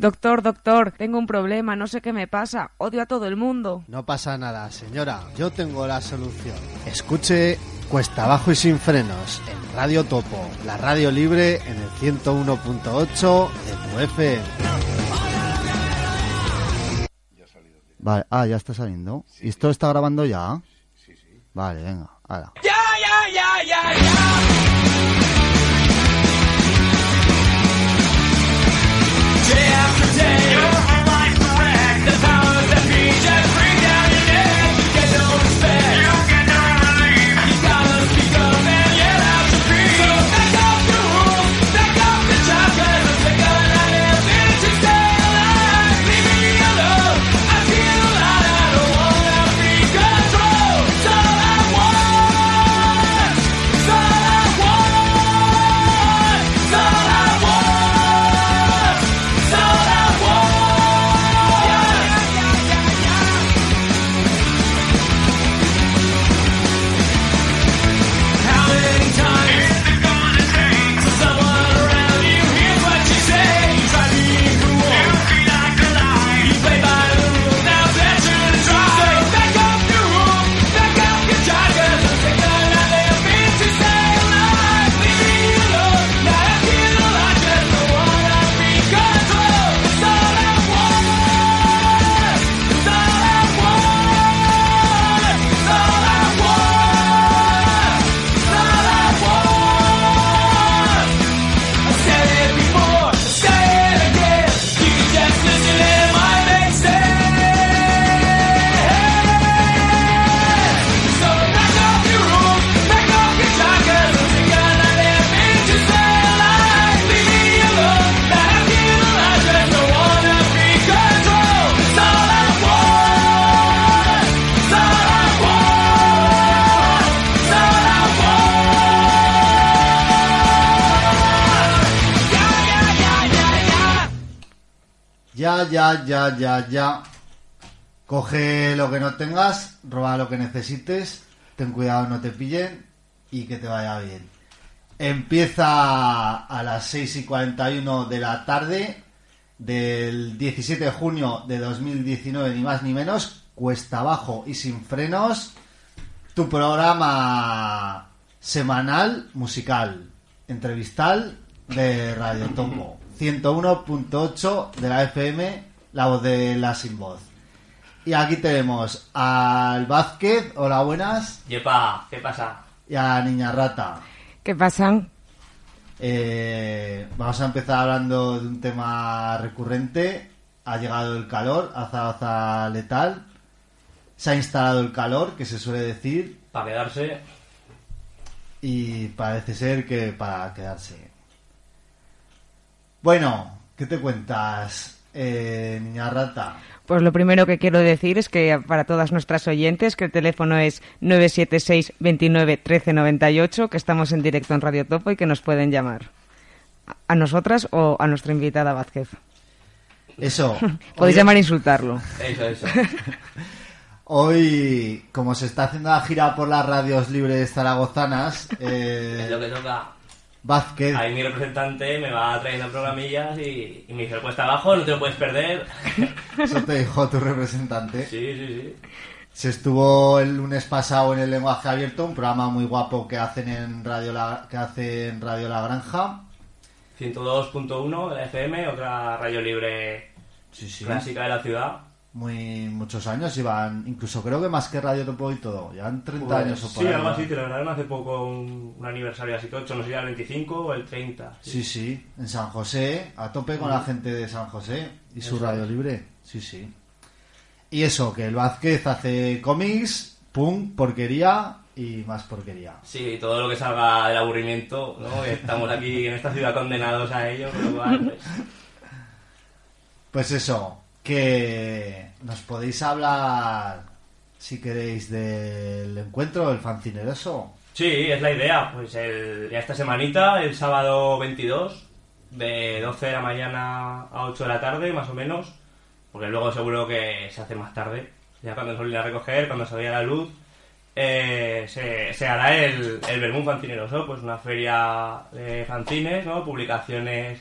Doctor, doctor, tengo un problema, no sé qué me pasa, odio a todo el mundo. No pasa nada, señora. Yo tengo la solución. Escuche Cuesta Abajo y Sin Frenos en Radio Topo, la radio libre en el 101.8 de tu FM. Vale, ah, ya está saliendo. ¿Y esto está grabando ya? Sí, sí. Vale, venga, hala. Ya, ya, ya, ya, ya. day after day. You're like wreck. Coge lo que no tengas, roba lo que necesites, ten cuidado no te pillen y que te vaya bien. Empieza a las 6 y 41 de la tarde del 17 de junio de 2019, ni más ni menos, cuesta abajo y sin frenos, tu programa semanal musical, entrevistal de Radio Topo, 101.8 de la FM, la voz de la sin voz. Y aquí tenemos al Vázquez, hola buenas, Yepa, ¿qué pasa? y a la Niña Rata. ¿Qué pasan? Eh, vamos a empezar hablando de un tema recurrente. Ha llegado el calor, azabaza letal. Se ha instalado el calor, que se suele decir, Para quedarse. y parece ser que para quedarse. Bueno, ¿qué te cuentas, eh, niña rata? Pues lo primero que quiero decir es que para todas nuestras oyentes que el teléfono es 976 29 13 98, que estamos en directo en Radio Topo y que nos pueden llamar. A nosotras o a nuestra invitada Vázquez. Eso. Podéis hoy- llamar e insultarlo. Eso, eso. Hoy, como se está haciendo la gira por las radios libres zaragozanas, es lo eh, que toca. Vázquez Ahí mi representante me va trayendo programillas y, y me dice, cuesta abajo, no te lo puedes perder. Eso te dijo tu representante. Sí, sí, sí. Se estuvo el lunes pasado en el lenguaje abierto, un programa muy guapo que hacen en Radio La, que hace en Radio La Granja. 102.1 de la FM, otra radio libre Sí, sí. clásica de la ciudad. Muy muchos años llevan, incluso creo que más que Radio Topo y todo, llevan 30 Pues, años o por Sí, ahí, algo ¿no? así, celebraron hace poco un, un aniversario así tocho, no sé si era el 25 o el 30. Sí, sí, en San José, a tope con la gente de San José y su Eso radio es. libre. Sí, sí. Y eso, que el Vázquez hace cómics, pum, porquería y más porquería. Sí, todo lo que salga del aburrimiento, ¿no? Estamos aquí en esta ciudad condenados a ello, lo cual, pues, Pues eso, que nos podéis hablar, si queréis, del encuentro del fancineroso. Sí, es la idea. Pues el, ya esta semanita, el sábado 22, de 12 de la mañana a 8 de la tarde, más o menos, porque luego seguro que se hace más tarde, ya cuando se a recoger, cuando se vaya la luz, eh, se, hará el, el Vermú Fancineroso, pues una feria de fanzines, ¿no? Publicaciones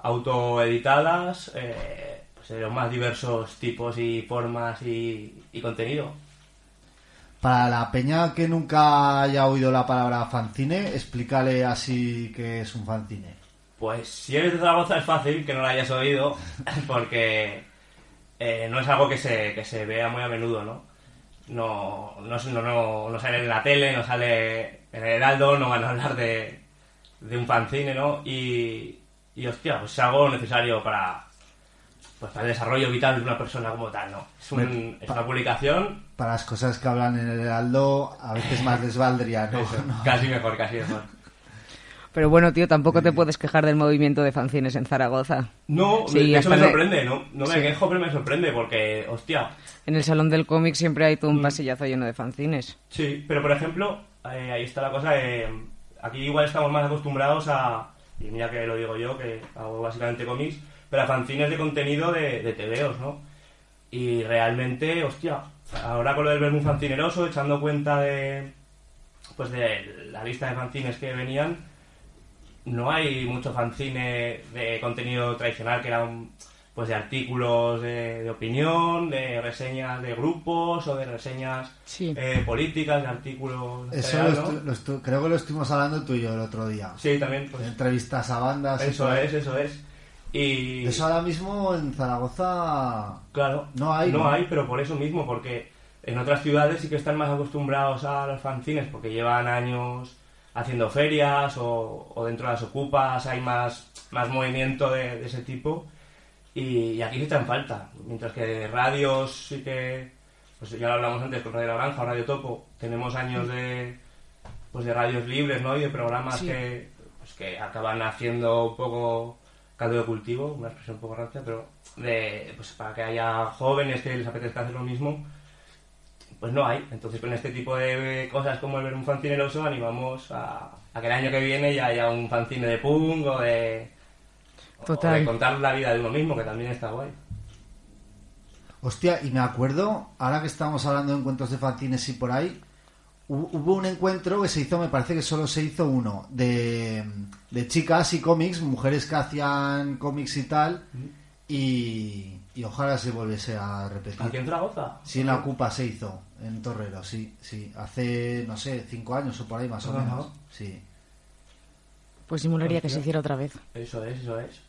autoeditadas, eh, pues de los más diversos tipos y formas y, y contenido. Para la peña que nunca haya oído la palabra fanzine, explícale así que es un fanzine. Pues si eres de Zaragoza es fácil que no lo hayas oído, porque eh, no es algo que se, que se vea muy a menudo, ¿no? No, no, no, no, no sale en la tele, no sale en el Heraldo, no van a hablar de, de un fanzine, ¿no? Y, y hostia, pues es algo necesario para, pues para el desarrollo vital de una persona como tal, ¿no? Es, un- es una publicación, Para las cosas que hablan en el Heraldo, a veces más les valdría, ¿no? eso, No. casi mejor, casi mejor. Pero bueno, tío, tampoco te puedes quejar del movimiento de fanzines en Zaragoza. No, Sí, de hecho me sorprende, ¿no? No me Sí. quejo, pero me sorprende porque, hostia, En el Salón del Cómic siempre hay todo un pasillazo lleno de fanzines. Sí, pero por ejemplo, eh, ahí está la cosa, eh, aquí igual estamos más acostumbrados a, y mira que lo digo yo, que hago básicamente cómics, pero a fanzines de contenido de, de TVOs, ¿no? Y realmente, hostia, ahora con lo del Vermú Fancineroso, echando cuenta de, pues de la lista de fanzines que venían, no hay mucho fanzine de contenido tradicional que eran pues de artículos de, de opinión, de reseñas de grupos o de reseñas Sí. eh, políticas, de artículos. Eso lo general, ¿no? estu- lo estu- creo que lo estuvimos hablando tú y yo el otro día. Sí, también, pues, Entrevistas a bandas. eso es, eso es. Y Eso ahora mismo en Zaragoza claro, no hay, no ¿no? hay, pero por eso mismo, porque en otras ciudades sí que están más acostumbrados a los fanzines, porque llevan años haciendo ferias o, o dentro de las ocupas hay más, más movimiento de, de ese tipo y, y aquí se está en falta. Mientras que radios sí que, pues ya lo hablamos antes con Radio Naranja o Radio Topo, tenemos años de, pues de radios libres ¿no? y de programas Sí. que, pues que acaban haciendo un poco caldo de cultivo, una expresión un poco rancia, pero de, pues para que haya jóvenes que les apetezca hacer lo mismo, pues no hay. Entonces con este tipo de cosas como el ver un fanzine oso animamos a, a que el año que viene ya haya un fanzine de punk o de, o de contar la vida de uno mismo, que también está guay. Hostia, y me acuerdo, ahora que estamos hablando de encuentros de fanzines y por ahí, hubo un encuentro que se hizo, me parece que solo se hizo uno, de, de chicas y cómics, mujeres que hacían cómics y tal, y, y ojalá se volviese a repetir. Aquí en Zaragoza. Sí, en la Ocupa se hizo, en Torrero, sí, sí, hace, no sé, cinco años o por ahí más o menos, sí. Pues sí molaría que se hiciera otra vez. Eso es, eso es.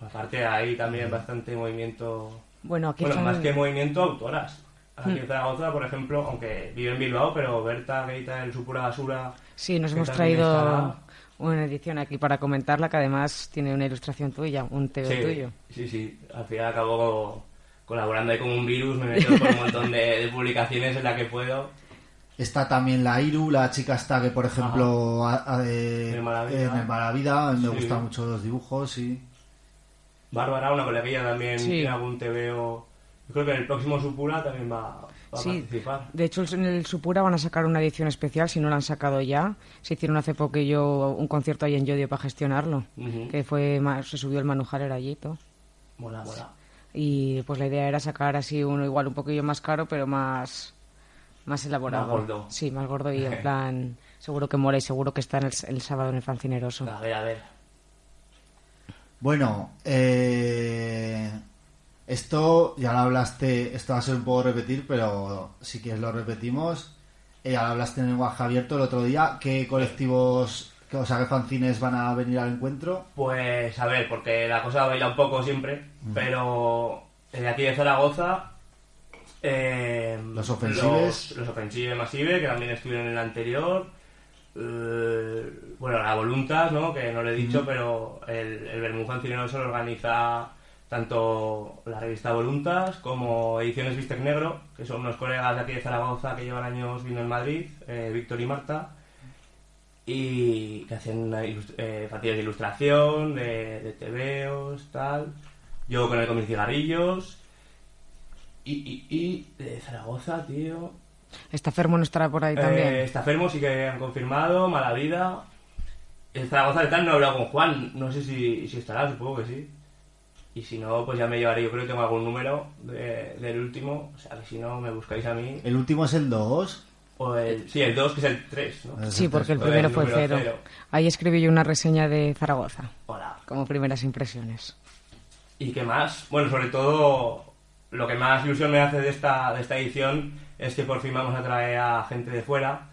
Aparte hay también bastante movimiento... Bueno, aquí Bueno, son- más que movimiento, autoras. Aquí en Zaragoza, por ejemplo, aunque vive en Bilbao, pero Berta, edita el Supura Basura... Sí, nos hemos traído una edición aquí para comentarla, que además tiene una ilustración tuya, un TV Sí, tuyo. sí, sí. Al final acabo colaborando ahí como un virus, me meto con un montón de, de publicaciones en las que puedo. Está también la Iru, la chica está que, por ejemplo, a- a- de- En el Malavida. en Malavida, me Sí. gustan mucho los dibujos, y Bárbara, una coleguilla también, Sí. tiene algún TVO. Yo creo que en el próximo Supura también va, va a Sí, participar. de hecho en el Supura van a sacar una edición especial, si no la han sacado ya. Se hicieron hace poquillo un concierto ahí en Yodio para gestionarlo, que fue más, se subió el manujaler allí y todo. Mola, mola. Y pues la idea era sacar así uno igual un poquillo más caro, pero más más elaborado. Más gordo. Sí, más gordo y en plan seguro que mola y seguro que está en el, el sábado en el Fancineroso. A ver, a ver. Bueno, eh, esto ya lo hablaste, esto va a ser un poco repetir, pero si quieres lo repetimos. Eh, ya lo hablaste en lenguaje abierto el otro día. ¿Qué colectivos, o sea, qué fanzines van a venir al encuentro? Pues a ver, porque la cosa baila un poco siempre, pero de aquí de Zaragoza. eh, Los ofensives. Los, los ofensives masive, que también estuvieron en el anterior. eh, bueno, la Voluntas, ¿no? Que no lo he dicho, pero el, el Bermú Fancineroso lo organiza tanto la revista Voluntas como Ediciones Bistec Negro, que son unos colegas de aquí de Zaragoza que llevan años viviendo en Madrid, eh, Víctor y Marta y que hacen ilust- eh, de ilustración, de, de tebeos, tal. Yo con el cómic cigarrillos. Y, y, y de Zaragoza, tío. Está Fermo no estará por ahí Eh, también. está Fermo, sí que han confirmado, Mala Vida. En Zaragoza de tal no he hablado con Juan, no sé si, si estará, supongo que sí. Y si no, pues ya me llevaré, yo creo que tengo algún número de- del último, o sea que si no me buscáis a mí. El último es el 2. O el, sí, el 2 que es el 3, ¿no? Es Sí, porque el primero fue número cero. cero. Ahí escribí yo una reseña de Zaragoza, Hola. como primeras impresiones. ¿Y qué más? Bueno, sobre todo lo que más ilusión me hace de esta, de esta edición es que por fin vamos a traer a gente de fuera.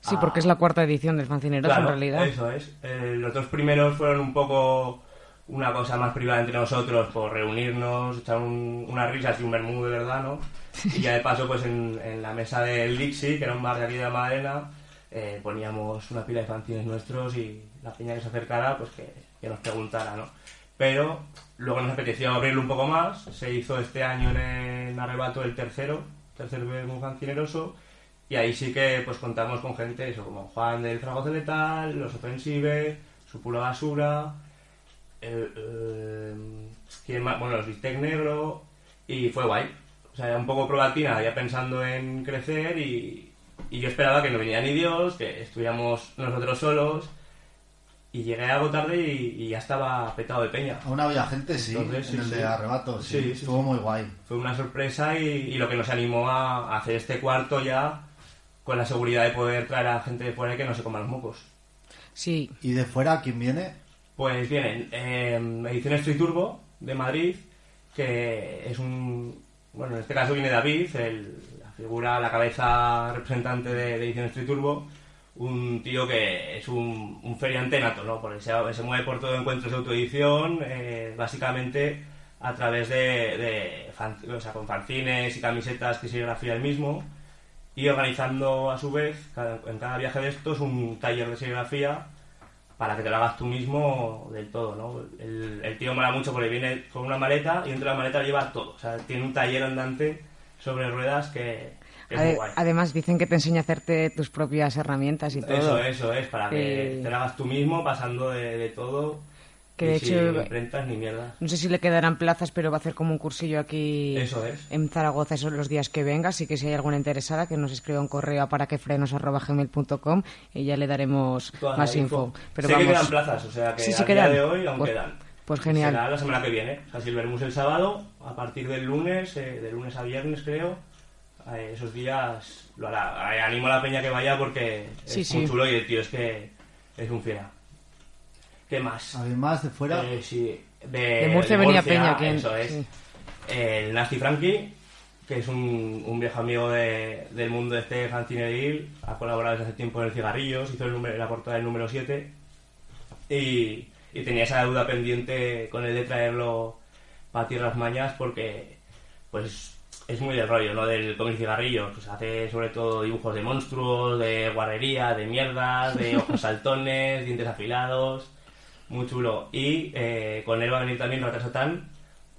Sí, a- porque es la cuarta edición del Fancineros Claro, en realidad. Eso es. Eh, los dos primeros fueron un poco una cosa más privada entre nosotros por reunirnos, echar un- unas risas y un vermú de verdad, ¿no? Y ya de paso, pues en, la mesa del Dixie, que era un bar de aquí de la Madalena, eh, poníamos una pila de fanzines nuestros y la peña que se acercara, pues que, nos preguntara, ¿no? Pero luego nos apeteció abrirlo un poco más. Se hizo este año en, en Arrebato el tercero, tercer vermú fancineroso, y ahí sí que pues contamos con gente, eso, como Juan del Zaragoza Letal, Los Ofensive, Su Pura Basura, eh, eh, ¿quién más? bueno, los Bistec Negro, y fue guay. O sea, era un poco probatina, ya pensando en crecer, y, y yo esperaba que no viniera ni Dios, que estuviéramos nosotros solos, y llegué algo tarde y, y ya estaba petado de peña. Aún había gente, sí, Entonces, sí, en el sí. de arrebato, sí, Sí, sí, estuvo sí. muy guay. Fue una sorpresa y, y lo que nos animó a, a hacer este cuarto ya con la seguridad de poder traer a gente de fuera y que no se coman los mocos. Sí, ¿Y de fuera quién viene? Pues vienen eh, Ediciones Free Turbo de Madrid, que es un. Bueno, en este caso viene David, el- la figura, la cabeza representante de, de Ediciones Free Turbo, un tío que es un, un feriante nato, ¿no? Porque se, se mueve por todo encuentros de autoedición, eh, básicamente a través de, de o sea, con fanzines y camisetas que serigrafía él mismo y organizando a su vez en cada viaje de estos un taller de serigrafía para que te lo hagas tú mismo del todo, ¿no? El, el tío mola mucho porque viene con una maleta y dentro de la maleta lleva todo. O sea, tiene un taller andante sobre ruedas que, que es muy guay. además dicen que te enseña a hacerte tus propias herramientas y todo. Eso, eso es, para que Que- te lo hagas tú mismo pasando de, de todo. Que y de sin hecho- imprentas ni mierda. No sé si le quedarán plazas, pero va a hacer como un cursillo aquí Eso es. en Zaragoza esos los días que venga. Así que si hay alguna interesada, que nos escriba un correo a paraquefrenos.gmail.com y ya le daremos Toda más info. Pero sé vamos, que quedan plazas, o sea que Sí, sí al quedan. día de hoy aún Pues- quedan. pues genial. Será la semana que viene. O sea, si el sábado, a partir del lunes, eh, de lunes a viernes creo, eh, esos días lo hará. Eh, animo a la peña que vaya porque Sí, es sí. muy chulo y el tío es que es un fiera. ¿Qué más? Además de fuera, Eh, sí, de, de Murcia venía Peña. ¿quién? Eso es. Sí. El Nasty Frankie, que es un, un viejo amigo de- del mundo de este fanzineril, ha colaborado desde hace tiempo en el Cigarrillos, hizo el número, la portada del número 7 y, y tenía esa deuda pendiente con el de traerlo para Tierras Mañas porque pues es muy del rollo, ¿no? Del cómic Cigarrillos, pues hace sobre todo dibujos de monstruos, de guarrería, de mierdas, de ojos saltones, dientes afilados, muy chulo. Y eh, con él va a venir también Rata Satán,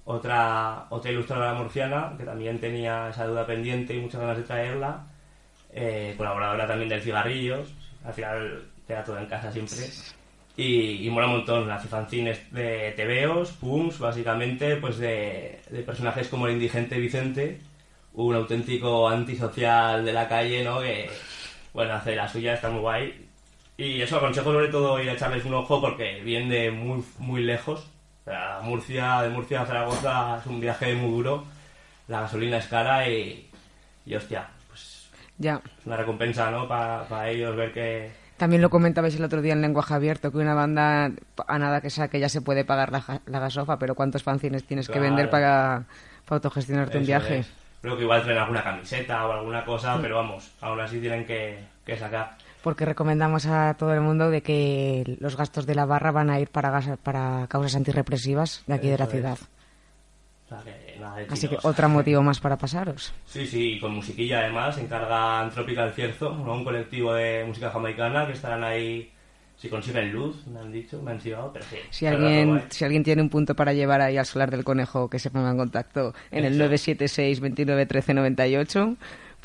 otra, otra ilustradora murciana que también tenía esa duda pendiente y muchas ganas de traerla, eh, colaboradora también del Cigarrillos, al final queda todo en casa siempre. Y, y mola un montón, hace fanzines de tebeos, pums, básicamente, pues de, de personajes como el indigente Vicente, un auténtico antisocial de la calle, ¿no? Que, bueno, hace la suya, está muy guay. Y eso aconsejo sobre todo ir a echarles un ojo porque vienen de muy, muy lejos. Murcia, de Murcia a Zaragoza es un viaje muy duro. La gasolina es cara y, y hostia, pues Ya. es una recompensa, ¿no? Para ellos ver que, También lo comentabais el otro día en lenguaje abierto, que una banda, a nada que sea que ya se puede pagar la, la gasofa, pero ¿cuántos fanzines tienes que vender para, para autogestionarte un Eso viaje? es. Creo que igual traen alguna camiseta o alguna cosa, pero vamos, aún así tienen que, que sacar. Porque recomendamos a todo el mundo de que los gastos de la barra van a ir para, gas- para causas antirrepresivas de aquí de la ciudad. Así que otro motivo más para pasaros. Sí, sí, y con musiquilla además, se encargan Tropical Cierzo, ¿no? un colectivo de música jamaicana que estarán ahí, si consiguen luz, me han dicho, me han chivado, pero sí. Si alguien, si alguien tiene un punto para llevar ahí al solar del conejo, que se ponga en contacto en el Eso. 976 29 13 98.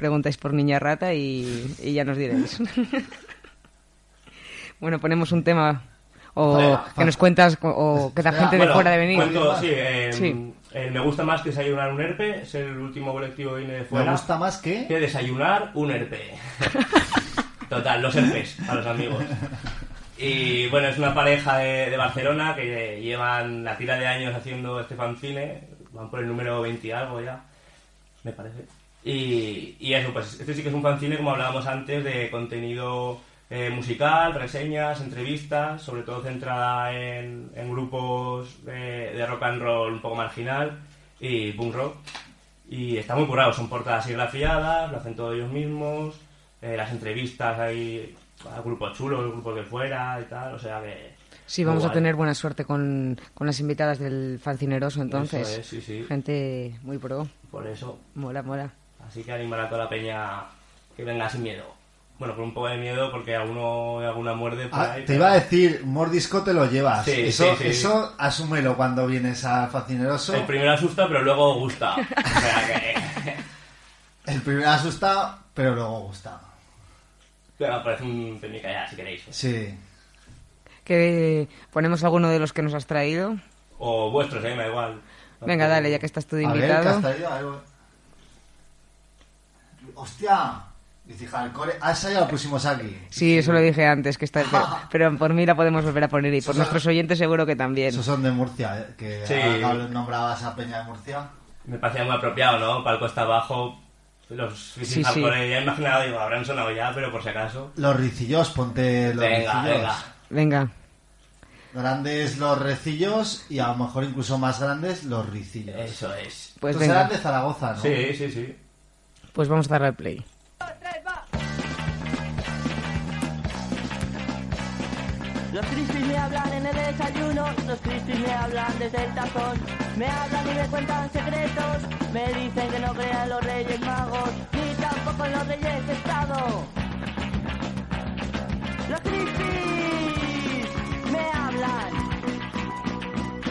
Preguntáis por Niña Rata y, y ya nos diréis. bueno, ponemos un tema. O que nos cuentas, o- que la Espera, gente de Bueno, fuera de venir. cuento, sí, eh, Sí. eh, me gusta más que desayunar un herpe, es el último colectivo que viene de fuera. me gusta más que... que desayunar un herpe. Total, los herpes a los amigos. Y bueno, es una pareja de, de Barcelona que llevan la tira de años haciendo este fanzine, van por el número 20 y algo ya, me parece. Y, y eso, pues este sí que es un fanzine, como hablábamos antes, de contenido eh, musical, reseñas, entrevistas, sobre todo centrada en, en grupos de, de rock and roll un poco marginal y punk rock. Y está muy currado, son portadas serigrafiadas, lo hacen todos ellos mismos, eh, las entrevistas hay a grupos chulos, grupos de fuera y tal, o sea que... Sí, vamos a tener buena suerte con, con las invitadas del Fancineroso, entonces. Es, sí, sí. Gente muy pro. Por eso, Mola, mola. Así que animar a toda la peña que venga sin miedo. Bueno, con un poco de miedo porque alguno alguna muerde por Ah, ahí. te pero- iba a decir, mordisco te lo llevas. Sí, eso, sí, sí. eso asúmelo cuando vienes a Fascineroso. El primero asusta, pero luego gusta. O sea que... El primero asusta, pero luego gusta. Pero parece un técnica ya, si queréis. Sí. Que ponemos alguno de los que nos has traído. O vuestros, eh, me da igual. Venga, dale, ya que estás tú de A ver, ¿qué invitado. has traído? ¡Hostia! Dice hardcore. Ah, esa ya lo pusimos aquí. Sí, eso lo dije antes, que está, pero, pero por mí la podemos volver a poner y por nuestros oyentes seguro que también. Esos son de Murcia, ¿eh? que Sí. nombrabas a Peña de Murcia. Me parecía muy apropiado, ¿no? Para el Costa Abajo, los Sí, sí, sí. Ya he imaginado, digo, habrán sonado ya, pero por si acaso. Los ricillos, ponte los Venga, ricillos. venga. Venga, Grandes los recillos y a lo mejor incluso más grandes los ricillos. Eso es. pues eran venga. de Zaragoza, ¿no? Sí, sí, sí. Pues vamos a darle al play. Los crispis me hablan en el desayuno, los crispis me hablan desde el tazón, me hablan y me cuentan secretos, me dicen que no crean los reyes magos, ni tampoco en los reyes estado. Los crispis me hablan,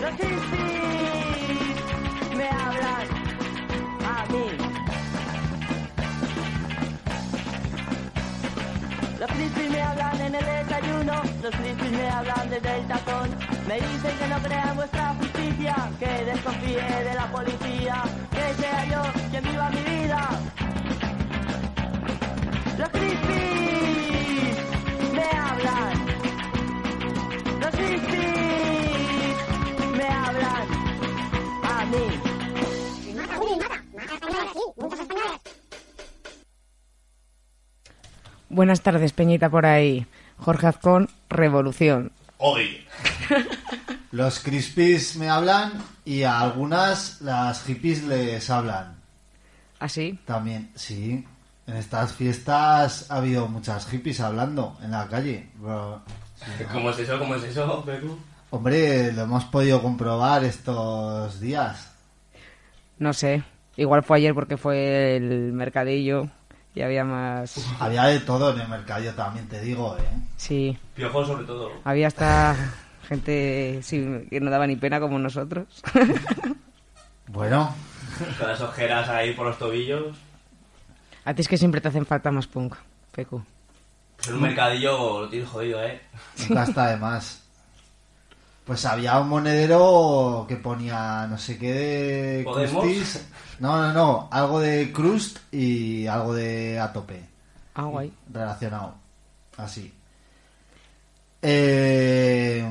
los crispis hablan en el desayuno, los crispis me hablan desde el tazón. Me dicen que no crea en vuestra justicia, que desconfíe de la policía, que sea yo quien viva mi vida. Los crispis me hablan. Los crispis me hablan a mí. Buenas tardes, Peñita, por ahí. Jorge Azcón, Revolución. Hoy. Los crispies me hablan y a algunas las hippies les hablan. ¿Así? También, sí. En estas fiestas ha habido muchas hippies hablando en la calle. ¿Cómo es eso? ¿Cómo es eso, Pecu? Hombre, lo hemos podido comprobar estos días. No sé. Igual fue ayer porque fue el mercadillo y había más... Había de todo en el mercado, también te digo, ¿eh? Sí, Piojo sobre todo. había hasta gente sí, que no daba ni pena como nosotros. Bueno, Con las ojeras ahí por los tobillos. A ti es que siempre te hacen falta más punk, Pecu. Pues en un mercadillo lo tienes jodido, ¿eh? nunca está de más. Pues había un monedero que ponía no sé qué de ¿Podemos? crustis. No, no, no. Algo de crust y algo de a tope. Ah, guay. relacionado. Así. Eh,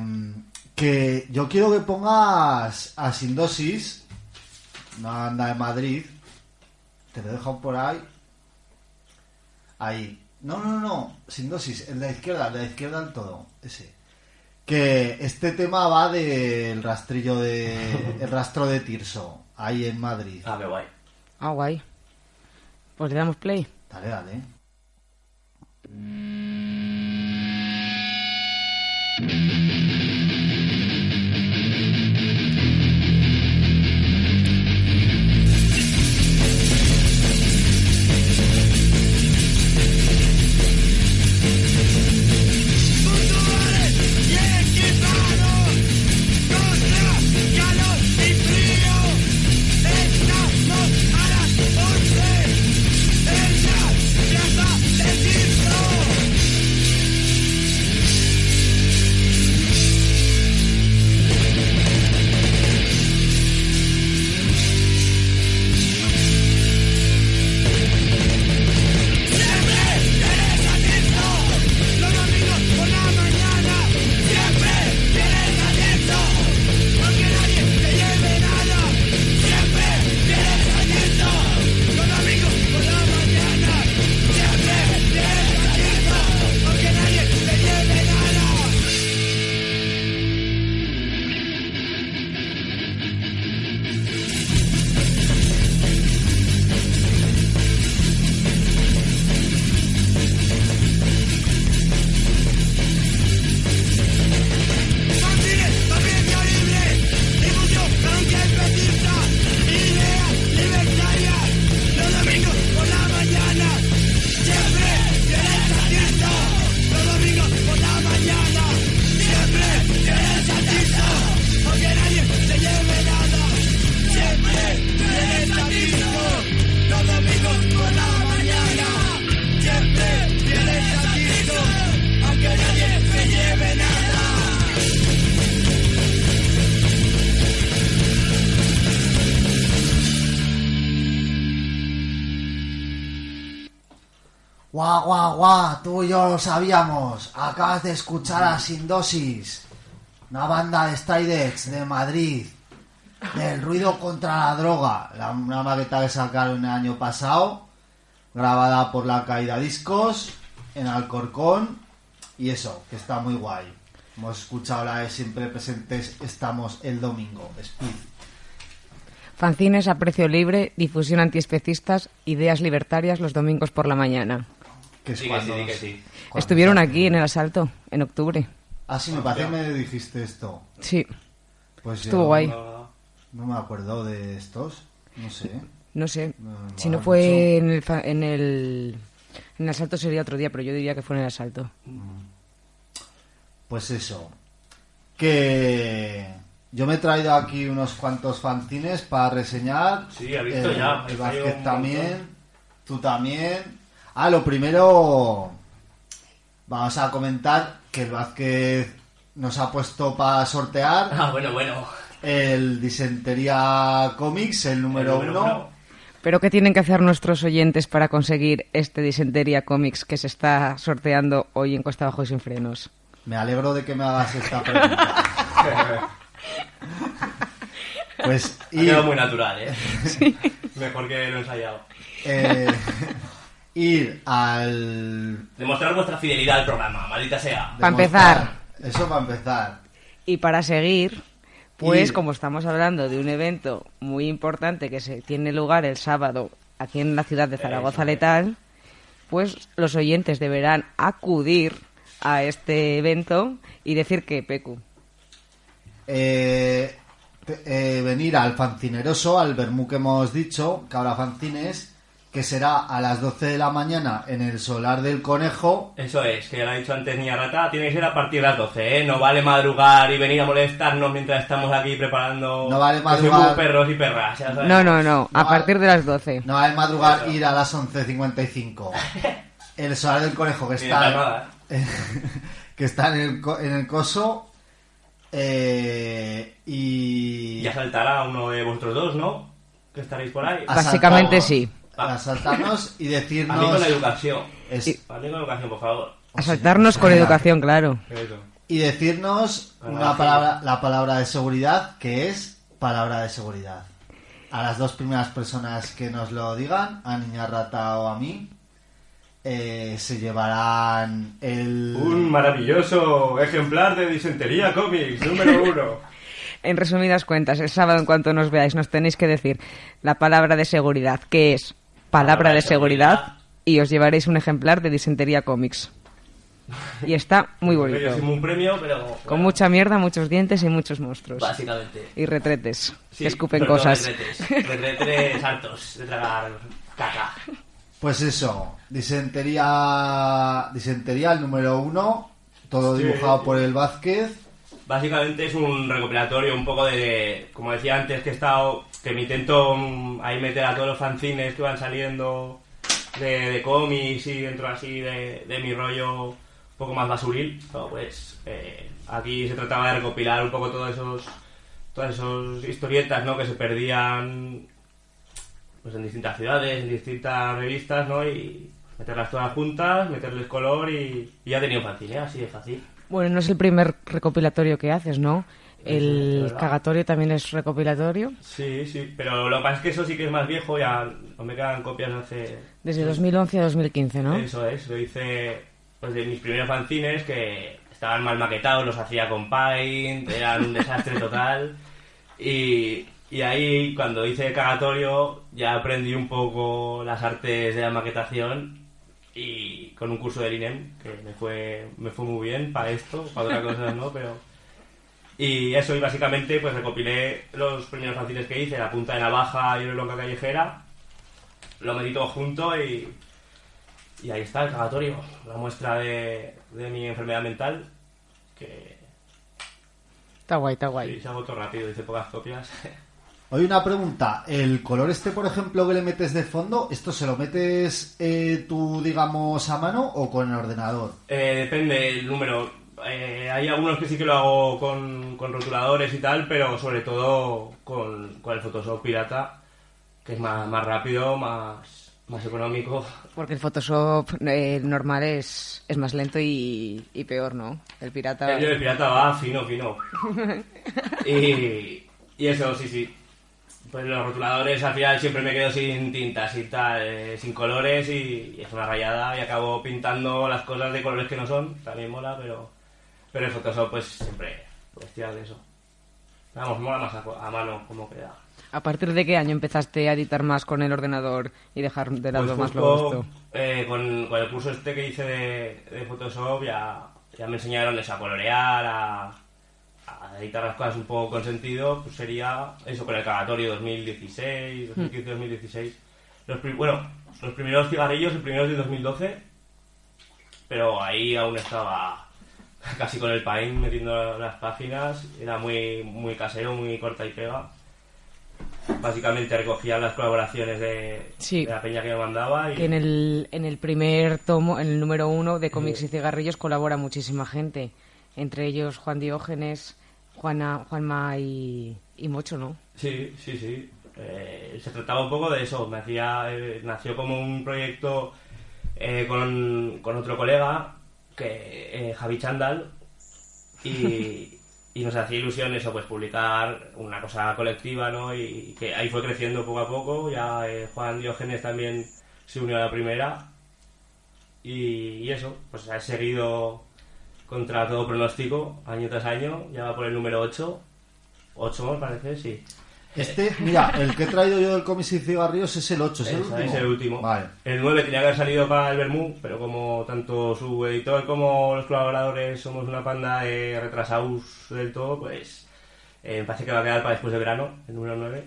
que yo quiero que pongas a Sindosis, una banda de Madrid. Te lo he dejado por ahí. Ahí. No, no, no. Sindosis, en la izquierda, en la izquierda del todo. Ese. Que este tema va del rastrillo de. El rastro de Tirso. Ahí en Madrid. Ah, qué guay. Ah, guay. Pues le damos play. Dale, dale. Estamos Guau, tú y yo lo sabíamos. Acabas de escuchar a Sindosis, una banda de Stydex de Madrid, del ruido contra la droga. La, una maqueta que sacaron el año pasado, grabada por la Caída Discos, en Alcorcón, y eso, que está muy guay. Hemos escuchado la de Siempre Presentes, estamos el domingo, Speed. Fanzines a precio libre, difusión antiespecistas, ideas libertarias los domingos por la mañana. Que es Sí, que cuando- sí, que sí. cuando Estuvieron aquí en el asalto, en octubre. Ah, sí, me parece que me dijiste esto. Sí, Pues estuvo yo guay. No, No me acuerdo de estos. No sé. No sé. No, si no fue en el, en el en el asalto sería otro día, pero yo diría que fue en el asalto. Pues eso. Que yo me he traído aquí unos cuantos fanzines para reseñar. Sí, he visto El- ya, El un también. Tú también. Ah, lo primero. Vamos a comentar que el Vázquez nos ha puesto para sortear Ah, bueno, bueno. el Disentería Comics, el número, El número uno. uno. Pero ¿qué tienen que hacer nuestros oyentes para conseguir este Disentería Comics que se está sorteando hoy en Costa Bajo y Sin Frenos? Me alegro de que me hagas esta pregunta. pues Ha ir, quedado muy natural, ¿eh? Mejor que lo he ensayado. eh, ir al... Demostrar vuestra fidelidad al programa, maldita sea. Pa' demostrar- empezar. Eso para empezar. Y para seguir, pues como estamos hablando de un evento muy importante que se tiene lugar el sábado aquí en la ciudad de Zaragoza. Letal, pues los oyentes deberán acudir a este evento y decir que Pecu. Eh, eh, venir al fancineroso, al Bermú que hemos dicho, que habrá fanzines, que será a las 12 de la mañana en el solar del conejo. Eso es, que ya lo ha dicho antes Niña Rata, tiene que ser a partir de las 12, ¿eh? No vale madrugar y venir a molestarnos mientras estamos aquí preparando... No vale madrugar. perros y perras, ya sabes. No, no, no, a No, partir de las 12. No va a madrugar Eso. ir a las 11.55. El solar del conejo que está... nada. que está en el, co- en el coso eh, y Y asaltará a uno de vosotros dos, ¿no? Que estaréis por ahí. Ah, Básicamente sí. Asaltarnos y A mí con decirnos la educación. es- A mí con la educación, por favor. Asaltarnos con educación, claro. Y decirnos una la palabra la palabra de seguridad que es palabra de seguridad a las dos primeras personas que nos lo digan a niña rata o a mí eh, se llevarán el Un maravilloso ejemplar de Disentería Comics, número uno. En resumidas cuentas, el sábado en cuanto nos veáis nos tenéis que decir la palabra de seguridad, que es palabra, de seguridad, y os llevaréis un ejemplar de Disentería Comics. Y está muy bonito. un premio, pero... Con mucha mierda, muchos dientes y muchos monstruos. Básicamente. Y retretes Sí, que escupen cosas. Retretes, retretes hartos de tragar caca. pues eso disentería disentería el número uno todo Sí. dibujado por el Vázquez Básicamente es un recopilatorio un poco de, como decía antes, que he estado, que me intento mm, ahí meter a todos los fanzines que van saliendo de, de cómics y dentro así de, de mi rollo un poco más basuril. No, pues eh, aquí se trataba de recopilar un poco todos esos, todas esas historietas, ¿no? Que se perdían pues en distintas ciudades, en distintas revistas, ¿no? Y meterlas todas juntas, meterles color y, y ya tenía un fanzine, así de fácil. Bueno, no es el primer recopilatorio que haces, ¿no? El cagatorio también es recopilatorio. Sí, sí, pero lo que pasa es que eso sí que es más viejo, ya no me quedan copias hace... Desde 2011 a 2015, ¿no? Eso es, lo hice pues de mis primeros fanzines que estaban mal maquetados, los hacía con Paint, eran un desastre total. Y, y ahí cuando hice el cagatorio ya aprendí un poco las artes de la maquetación y con un curso del INEM que me fue, me fue muy bien para esto, para otras cosas no, pero... Y eso, y básicamente pues recopilé los primeros fanzines que hice, La Punta de Navaja y el Blanca Callejera, lo metí todo junto y, y ahí está el cagatorio, la muestra de, de mi enfermedad mental, que Está guay, está guay. sí, se agotó rápido, hice pocas copias. Hoy una pregunta, el color este, por ejemplo, que le metes de fondo, ¿esto se lo metes eh, tú, digamos, a mano o con el ordenador? Eh, depende el número. Eh, hay algunos que sí que lo hago con, con rotuladores y tal, pero sobre todo con, con el Photoshop pirata, que es más, más rápido, más, más económico. Porque el Photoshop eh, normal es, es más lento y, y peor, ¿no? El pirata... El, el pirata va fino, fino. y, y eso, sí, sí. Pues los rotuladores al final siempre me quedo sin tintas y tal, eh, sin colores y, y es una rayada y acabo pintando las cosas de colores que no son, también mola, pero, pero el Photoshop pues siempre pues tirar de eso. Vamos, mola más a, a mano como queda. ¿A partir de qué año empezaste a editar más con el ordenador y dejar de lado Pues más lo gusto? eh, con, con el curso este que hice de, de Photoshop ya, ya me enseñaron eso, a colorear, a, a editar las cosas un poco con sentido, pues sería eso con el cagatorio 2016, 2015-2016. Los pri- bueno, los primeros cigarrillos, el primero es de 2012, pero ahí aún estaba casi con el paint metiendo las páginas, era muy, muy casero, muy corta y pega. Básicamente recogía las colaboraciones de, Sí. de la peña que me mandaba y Que en el, en el primer tomo, en el número uno de cómics y cigarrillos colabora muchísima gente. Entre ellos Juan Diógenes, Juana, Juanma y, y Mocho, ¿no? Sí, sí, sí. Eh, se trataba un poco de eso. Me hacía, eh, nació como un proyecto eh, con, con otro colega, que eh, Javi Chandal, y, y nos hacía ilusión eso, pues publicar una cosa colectiva, ¿no? Y que ahí fue creciendo poco a poco. Ya eh, Juan Diógenes también se unió a la primera. Y, y eso, pues ha seguido contra todo pronóstico, año tras año, ya va por el número 8. 8 me parece, sí. Este, mira, el que he traído yo del cómics y cigarrillos es el 8, ¿es el último? es el último. Vale. El 9 tenía que haber salido para el Bermú, pero como tanto su editor como los colaboradores somos una panda de retrasados del todo, pues eh, me parece que va a quedar para después de verano, el número 9.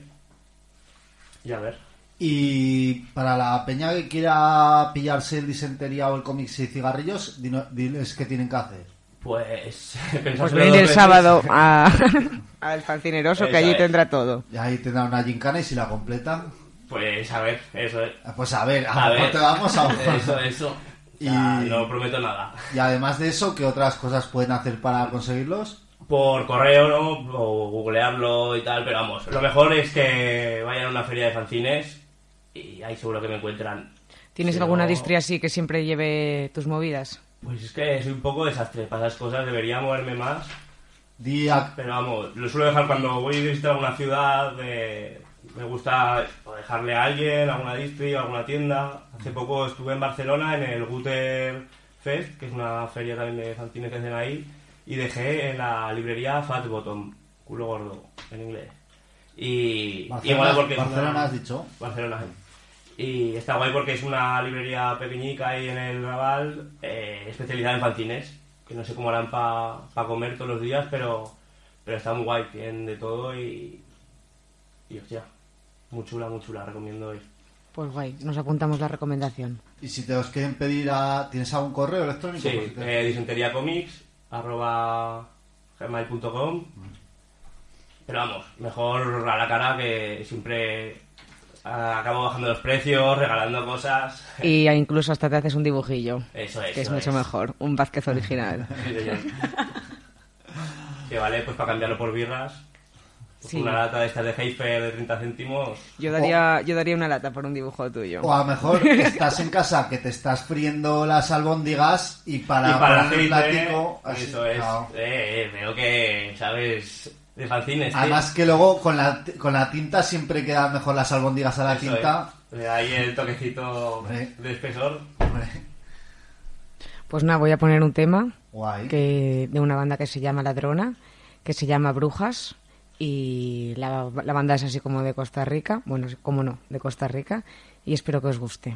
Y a ver. Y para la peña que quiera pillarse el disentería o el cómics y cigarrillos, diles qué tienen que hacer. Pues, Pues el sábado a- al fancineroso que allí es. tendrá todo. Y ahí tendrán una gincana y si la completan, Pues a ver, eso es. pues a ver, a, A ver. te vamos a Eso, eso. Y- Ya, No prometo nada. Y además de eso, ¿qué otras cosas pueden hacer para conseguirlos? por correo, ¿no? O googlearlo y tal, pero vamos, lo mejor es que vayan a una feria de fanzines y ahí seguro que me encuentran. ¿Tienes Si alguna no- distria así que siempre lleve tus movidas? Pues es que soy un poco desastre para esas cosas, debería moverme más, Día, pero vamos, lo suelo dejar cuando voy a visitar alguna ciudad, eh, me gusta dejarle a alguien, alguna distri, alguna tienda. Hace poco estuve en Barcelona en el Guter Fest, que es una feria también de fanzines que hacen ahí, y dejé en la librería Fat Bottom, culo gordo, en inglés. Y, y Barcelona, mola porque es Barcelona una- has dicho. Barcelona. Y está guay porque es una librería pequeñica ahí en el Raval, eh, especializada en fanzines, que no sé cómo harán para comer todos los días, pero, pero está muy guay, tienen de todo y, y hostia, muy chula, muy chula, recomiendo ir. Pues guay, nos apuntamos la recomendación. Y si te los quieren pedir a... ¿Tienes algún correo electrónico? Sí, te- eh, disenteriacomics, arroba gmail.com. Pero vamos, mejor a la cara que siempre ah, acabo bajando los precios, regalando cosas. Y incluso hasta te haces un dibujillo, Eso es. que es eso mucho mejor, un Vázquez original. Que vale, pues para cambiarlo por birras. pues Sí. Una lata de estas de Heifer de 30 céntimos. Yo daría, yo daría una lata por un dibujo tuyo. O a lo mejor estás en casa que te estás friendo las albóndigas y para, y para poner el aceite, platico, así, eso es. claro. Eh, eh, veo que, ¿sabes? De fanzines. tío. Además que luego con la, con la tinta siempre quedan mejor las albóndigas a la Eso tinta. es. Le da ahí el toquecito Hombre. de espesor. Hombre, Pues nada, voy a poner un tema guay. que, de una banda que se llama Ladrona, que se llama Brujas, y la, la banda es así como de Costa Rica, bueno, como no, de Costa Rica, y espero que os guste.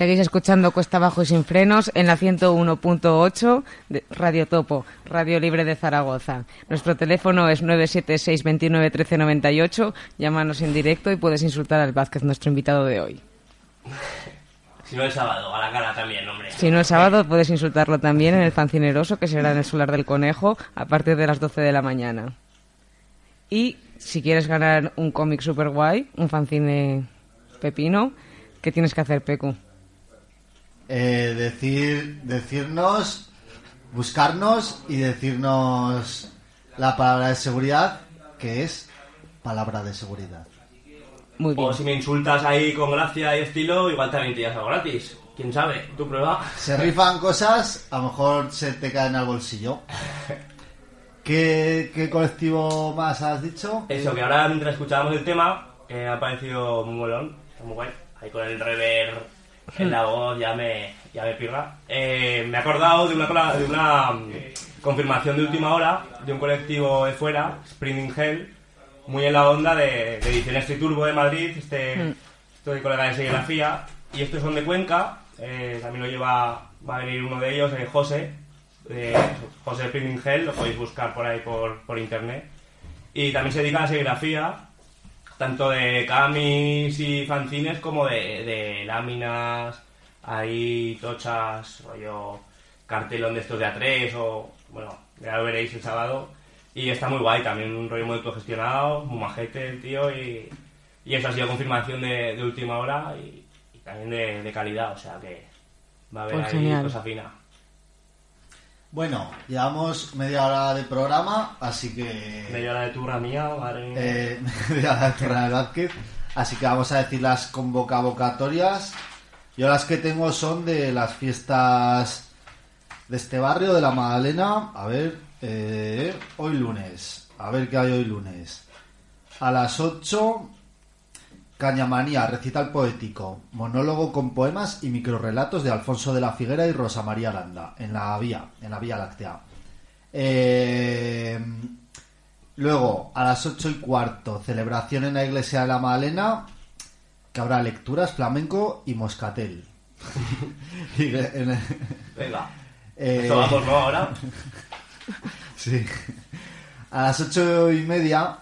Seguís escuchando Cuesta Abajo y Sin Frenos en la 101.8 de Radio Topo, Radio Libre de Zaragoza. Nuestro teléfono es 976 29 13 98. Llámanos en directo y puedes insultar al Vázquez, nuestro invitado de hoy. Si no el sábado, a la cara también, hombre. Si no el sábado, puedes insultarlo también en el Fancineroso, que será en el Solar del Conejo, a partir de las 12 de la mañana. Y si quieres ganar un cómic super guay, un fanzine pepino, ¿qué tienes que hacer, Pecu? Eh, decir, decirnos, buscarnos y decirnos la palabra de seguridad, que es palabra de seguridad. Muy bien. O si me insultas ahí con gracia y estilo, igual también te llevas algo gratis. ¿Quién sabe? ¿Tu prueba? Se rifan cosas, a lo mejor se te caen al bolsillo. ¿Qué, qué colectivo más has dicho? Eso, que ahora mientras escuchábamos el tema, eh, ha parecido muy molón, está muy guay. Ahí con el rever en la voz ya me, ya me pirra. Eh, me he acordado de una, de una mm, confirmación de última hora de un colectivo de fuera, Spring Hell, muy en la onda de, de Ediciones Triturbo de Madrid, este, estoy colega de serigrafía, y estos son de Cuenca, eh, también lo lleva, va a venir uno de ellos, eh, José, José Spring Hell, lo podéis buscar por ahí por, por internet. Y también se dedica a la serigrafía, tanto de camis y fanzines como de, de láminas, ahí tochas, rollo cartelón de estos de A3 o, bueno, ya lo veréis el sábado. Y está muy guay, también un rollo muy autogestionado, muy majete el tío y, y eso ha sido confirmación de, de última hora y, y también de, de calidad, o sea que va a haber Pues ahí genial. cosa fina. Bueno, llevamos media hora de programa, así que... Media hora de turra mía, mía. eh, media hora de turno de Vázquez, así que vamos a decir las convocatorias. Yo las que tengo son de las fiestas de este barrio, de la Magdalena. A ver, eh, hoy lunes. A ver qué hay hoy lunes. A las 8, Cañamanía, recital poético, monólogo con poemas y microrelatos de Alfonso de la Figuera y Rosa María Aranda, en la vía, en la Vía Láctea. Eh, luego, a las 8 y cuarto, celebración en la iglesia de la Magdalena, que habrá lecturas, flamenco y moscatel. Venga. eh, Esto vamos, ¿no? Ahora. Sí. A las ocho y media,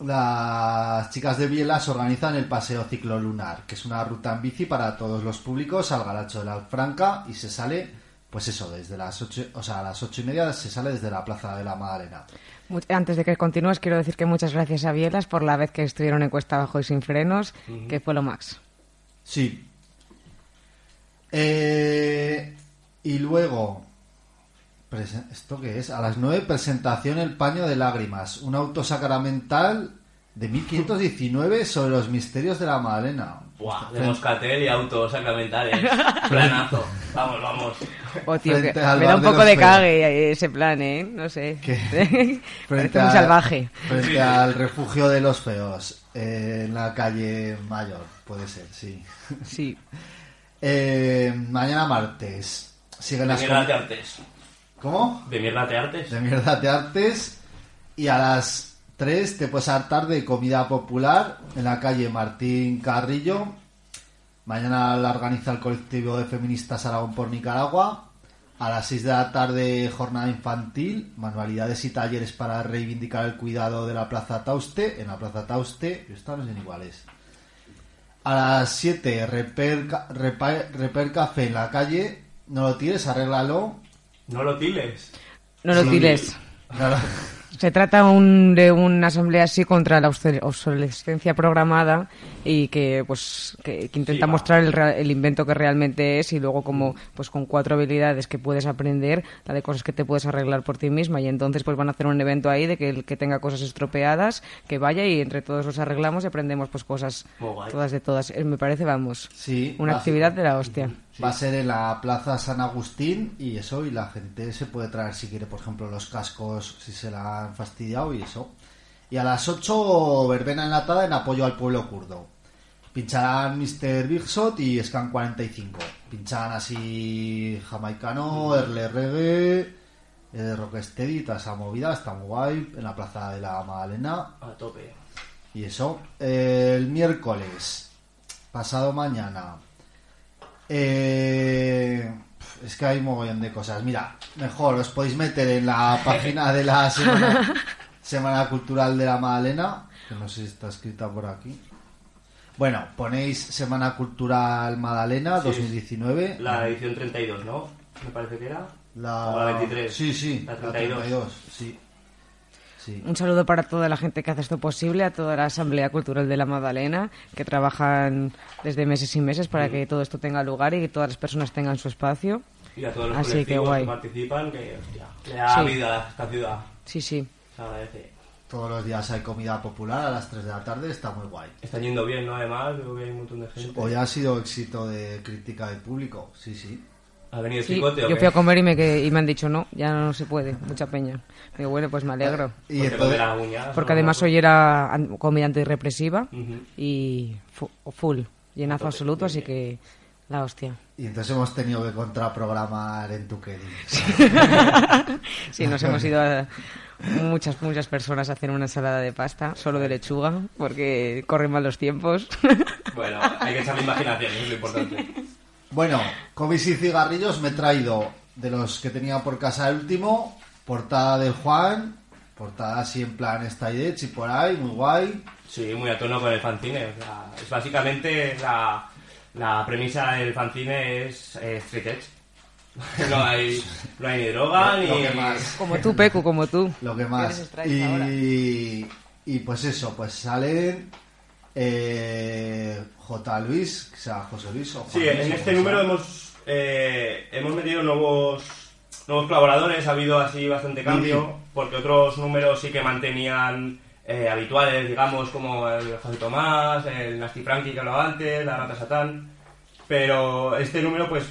las chicas de Bielas organizan el paseo ciclolunar, que es una ruta en bici para todos los públicos al Galacho de la Alfranca y se sale, pues eso, desde las ocho, o sea, a las ocho y media se sale desde la Plaza de la Magdalena. Mu- Antes de que continúes, quiero decir que muchas gracias a Bielas por la vez que estuvieron en Cuesta Abajo y Sin Frenos, que fue lo max. Sí. Eh, y luego, ¿esto qué es? A las 9, presentación El Paño de Lágrimas, un auto sacramental de 1519 sobre los misterios de la Magdalena. Buah, de moscatel y autos sacramentales. Planazo. Vamos, vamos. Oh, tío, que me da un poco de cague ese plan, ¿eh? No sé. Parece muy salvaje. Frente al refugio de los feos, eh, en la calle Mayor, puede ser, sí. Sí. Eh, mañana martes. Siguen las... artes. ¿Cómo? De mierda de artes. de mierda de artes y a las 3 te puedes hartar de comida popular en la calle Martín Carrillo. Mañana la organiza el colectivo de feministas Aragón por Nicaragua. A las 6 de la tarde jornada infantil, manualidades y talleres para reivindicar el cuidado de la Plaza Tauste, en la Plaza Tauste, estas no son iguales. A las 7, reper, café en la calle, no lo tires, arréglalo. No lo tiles. No lo. Claro. Se trata un- de una asamblea así contra la obsole- obsolescencia programada y que pues que, que intenta Sí, mostrar el, el invento que realmente es y luego como pues con cuatro habilidades que puedes aprender, la de cosas que te puedes arreglar por ti misma y entonces pues van a hacer un evento ahí de que el que tenga cosas estropeadas que vaya y entre todos los arreglamos y aprendemos pues cosas todas de todas. Eh, Me parece, vamos, Sí, una actividad de la hostia. Va a ser en la Plaza San Agustín y eso, y la gente se puede traer si quiere, por ejemplo, los cascos si se la han fastidiado y eso. Y a las 8, verbena enlatada en apoyo al pueblo kurdo. Pincharán Mr. Bigshot y Scan 45. Pincharán así jamaicano, erle reggae, eh, rocksteady, toda esa movida, está muy guay, en la Plaza de la Magdalena. A tope. Y eso, el miércoles, pasado mañana, Eh, es que hay un mogollón de cosas. Mira, mejor os podéis meter en la página de la Semana, Semana Cultural de la Magdalena, que no sé si está escrita por aquí. Bueno, ponéis Semana Cultural Magdalena Sí. 2019. La edición 32, ¿no? Me parece que era. La, O la 23. Sí, sí, La la 32. 32, sí. Sí. Un saludo para toda la gente que hace esto posible, a toda la Asamblea Cultural de la Magdalena, que trabajan desde meses y meses para que todo esto tenga lugar y que todas las personas tengan su espacio. Y a todos los Así que guay. que participan, que hostia, le da Sí. vida a esta ciudad. Sí, sí. Se agradece. Todos los días hay comida popular a las 3 de la tarde, está muy guay. Están yendo bien, ¿no? Además, veo que hay un montón de gente. Hoy ha sido éxito de crítica del público, sí, sí. ¿Ha venido Sí, chicote o yo qué? fui a comer y me, que- y me han dicho no, ya no se puede, mucha peña. Digo, bueno, pues me alegro. Y Porque entonces- lo de las uñas, Porque ¿no? además hoy era comida antirrepresiva Ujú. y fu- full, llenazo tope, absoluto, bien, así bien. que la hostia. Y entonces hemos tenido que contraprogramar en tu querido. Sí, nos hemos ido a muchas, muchas personas a hacer una ensalada de pasta, solo de lechuga, porque corren mal los tiempos. Bueno, hay que echarle imaginación, es lo importante. Bueno, comis y cigarrillos me he traído de los que tenía por casa el último, portada del Juan, portada así en plan Style Edge y por ahí, muy guay. Sí, muy a tono con el fanzine. o sea, es básicamente la, la premisa del fanzine es eh, street edge. No hay, no hay ni droga Lo- ni... lo que más. Como tú, Pecu, como tú. Lo que más. Y, y pues eso, pues salen eh, J. Luis, o sea, José Luis o Juan Sí, en este número hemos, eh, hemos metido nuevos, nuevos colaboradores, ha habido así bastante cambio, porque otros números sí que mantenían eh, habituales, digamos, como el José Tomás, el Nasty Frankie que hablaba antes, la Rata Satán, pero este número pues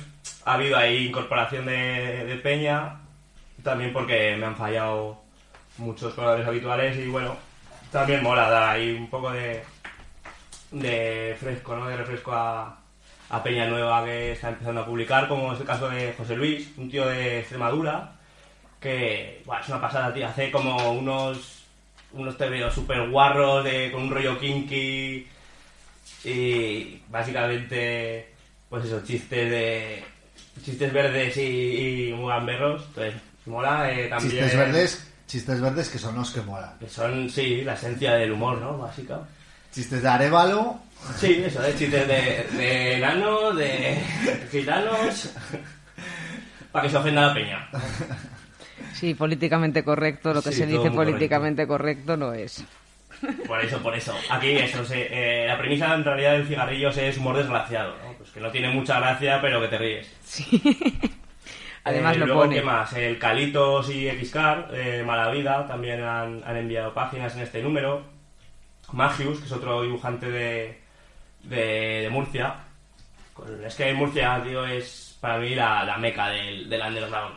ha habido ahí incorporación de, de Peña, también porque me han fallado muchos colaboradores habituales y bueno, también mola dar ahí un poco de, de fresco, ¿no? De refresco a, a Peña Nueva que está empezando a publicar, como es el caso de José Luis, un tío de Extremadura, que buah, es una pasada, tío. Hace como unos unos tebeos super guarros de, con un rollo kinky y básicamente pues eso, chistes de chistes verdes y, y muy gamberros. Entonces, mola eh, también. Chistes verdes, chistes verdes que son los que molan. Que son, sí, la esencia del humor, ¿no? Básica. Chistes de Arevalo, Sí, eso, de chistes de, de enanos, de gitanos, para que se ofenda la peña. Sí, políticamente correcto, lo que Sí, se dice políticamente correcto. no es. Por eso, por eso. Aquí eso, se- eh, la premisa en realidad del cigarrillos es humor desgraciado, ¿no? Pues que no tiene mucha gracia, pero que te ríes. Además Eh, lo luego, pone. ¿qué más? El Calitos y Xcar, eh, Mala Vida, también han, han enviado páginas en este número. Magius, que es otro dibujante de, de, de Murcia. Es que Murcia, tío, es para mí la, la meca del, del underground.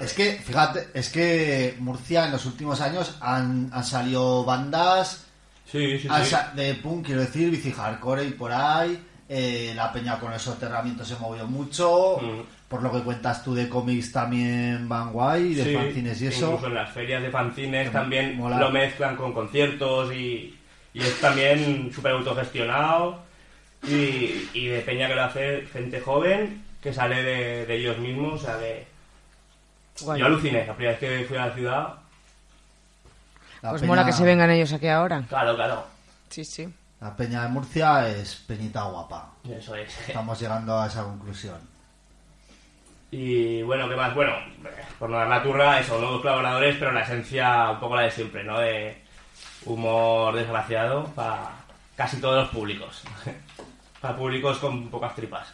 Es que, fíjate, es que Murcia en los últimos años han, han salido bandas Sí, sí, sí. de punk, quiero decir, bici hardcore y por ahí. eh, la peña con el soterramiento se movió mucho. Mm. Por lo que cuentas tú de cómics también van guay, de fanzines y eso. Incluso en las ferias de fanzines también mola. lo mezclan con conciertos y, y es también súper autogestionado y, y de peña que lo hace gente joven que sale de, de ellos mismos. O sea, que Guay. yo aluciné la primera vez que fui a la ciudad. La Pues peña- mola que se vengan ellos aquí ahora. Claro, claro, Sí, sí. La peña de Murcia es peñita guapa. eso es. Estamos llegando a esa conclusión. Y bueno, ¿qué más? Bueno, por no dar la turra, eso, nuevos colaboradores, pero la esencia un poco la de siempre, ¿no? De humor desgraciado para casi todos los públicos. para públicos con pocas tripas.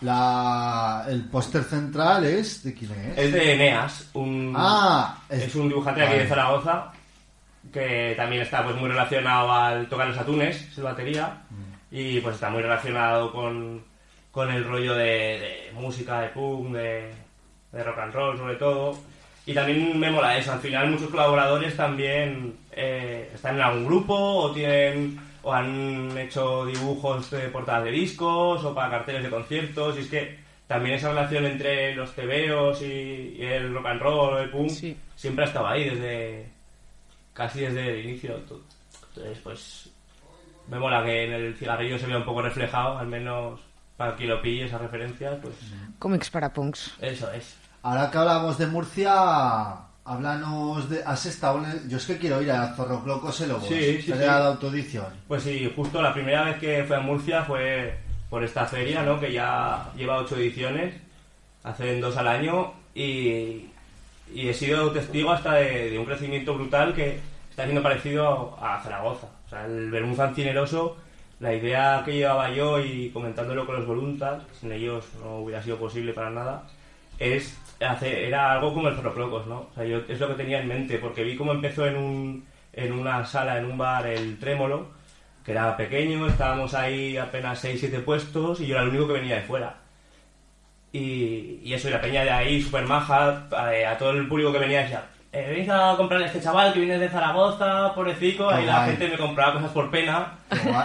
La, el póster central es. ¿De quién es? Es de Eneas, un, Ah, es, un dibujante de aquí de Zaragoza, que también está pues muy relacionado al tocar los atunes, es batería, Mm. y pues está muy relacionado con, con el rollo de, de música, de punk, de, de rock and roll sobre todo. Y también me mola eso, al final muchos colaboradores también eh, están en algún grupo o tienen o han hecho dibujos de portadas de discos o para carteles de conciertos y es que también esa relación entre los tebeos y, y el rock and roll, el punk, Sí. siempre ha estado ahí desde casi desde el inicio. Entonces, pues me mola que en el cigarrillo se vea un poco reflejado, al menos para quien lo pille esas referencias, pues Cómics para punks. eso es. Ahora que hablamos de Murcia, háblanos de... ¿Has estado en el- Yo es que quiero ir a Zorro Clocos el Lobos. Sí, sí, sí. de autoedición. Pues sí, justo la primera vez que fue a Murcia fue por esta feria, ¿no? Que ya lleva ocho ediciones, hacen dos al año y, y he sido testigo hasta de, de un crecimiento brutal que está siendo parecido a, Zaragoza. O sea, el Vermú Fancineroso, la idea que llevaba yo y comentándolo con los voluntas, que sin ellos no hubiera sido posible para nada, es era algo como el Zorroclocos, ¿no? O sea, yo es lo que tenía en mente, porque vi cómo empezó en, un, en una sala, en un bar, el Trémolo, que era pequeño, estábamos ahí apenas 6-7 puestos y yo era el único que venía de fuera. Y, eso, y la peña de ahí, súper maja, a, a todo el público que venía decía, eh, venís a comprarle a este chaval que viene de Zaragoza, pobrecito, ahí la gente me compraba cosas por pena,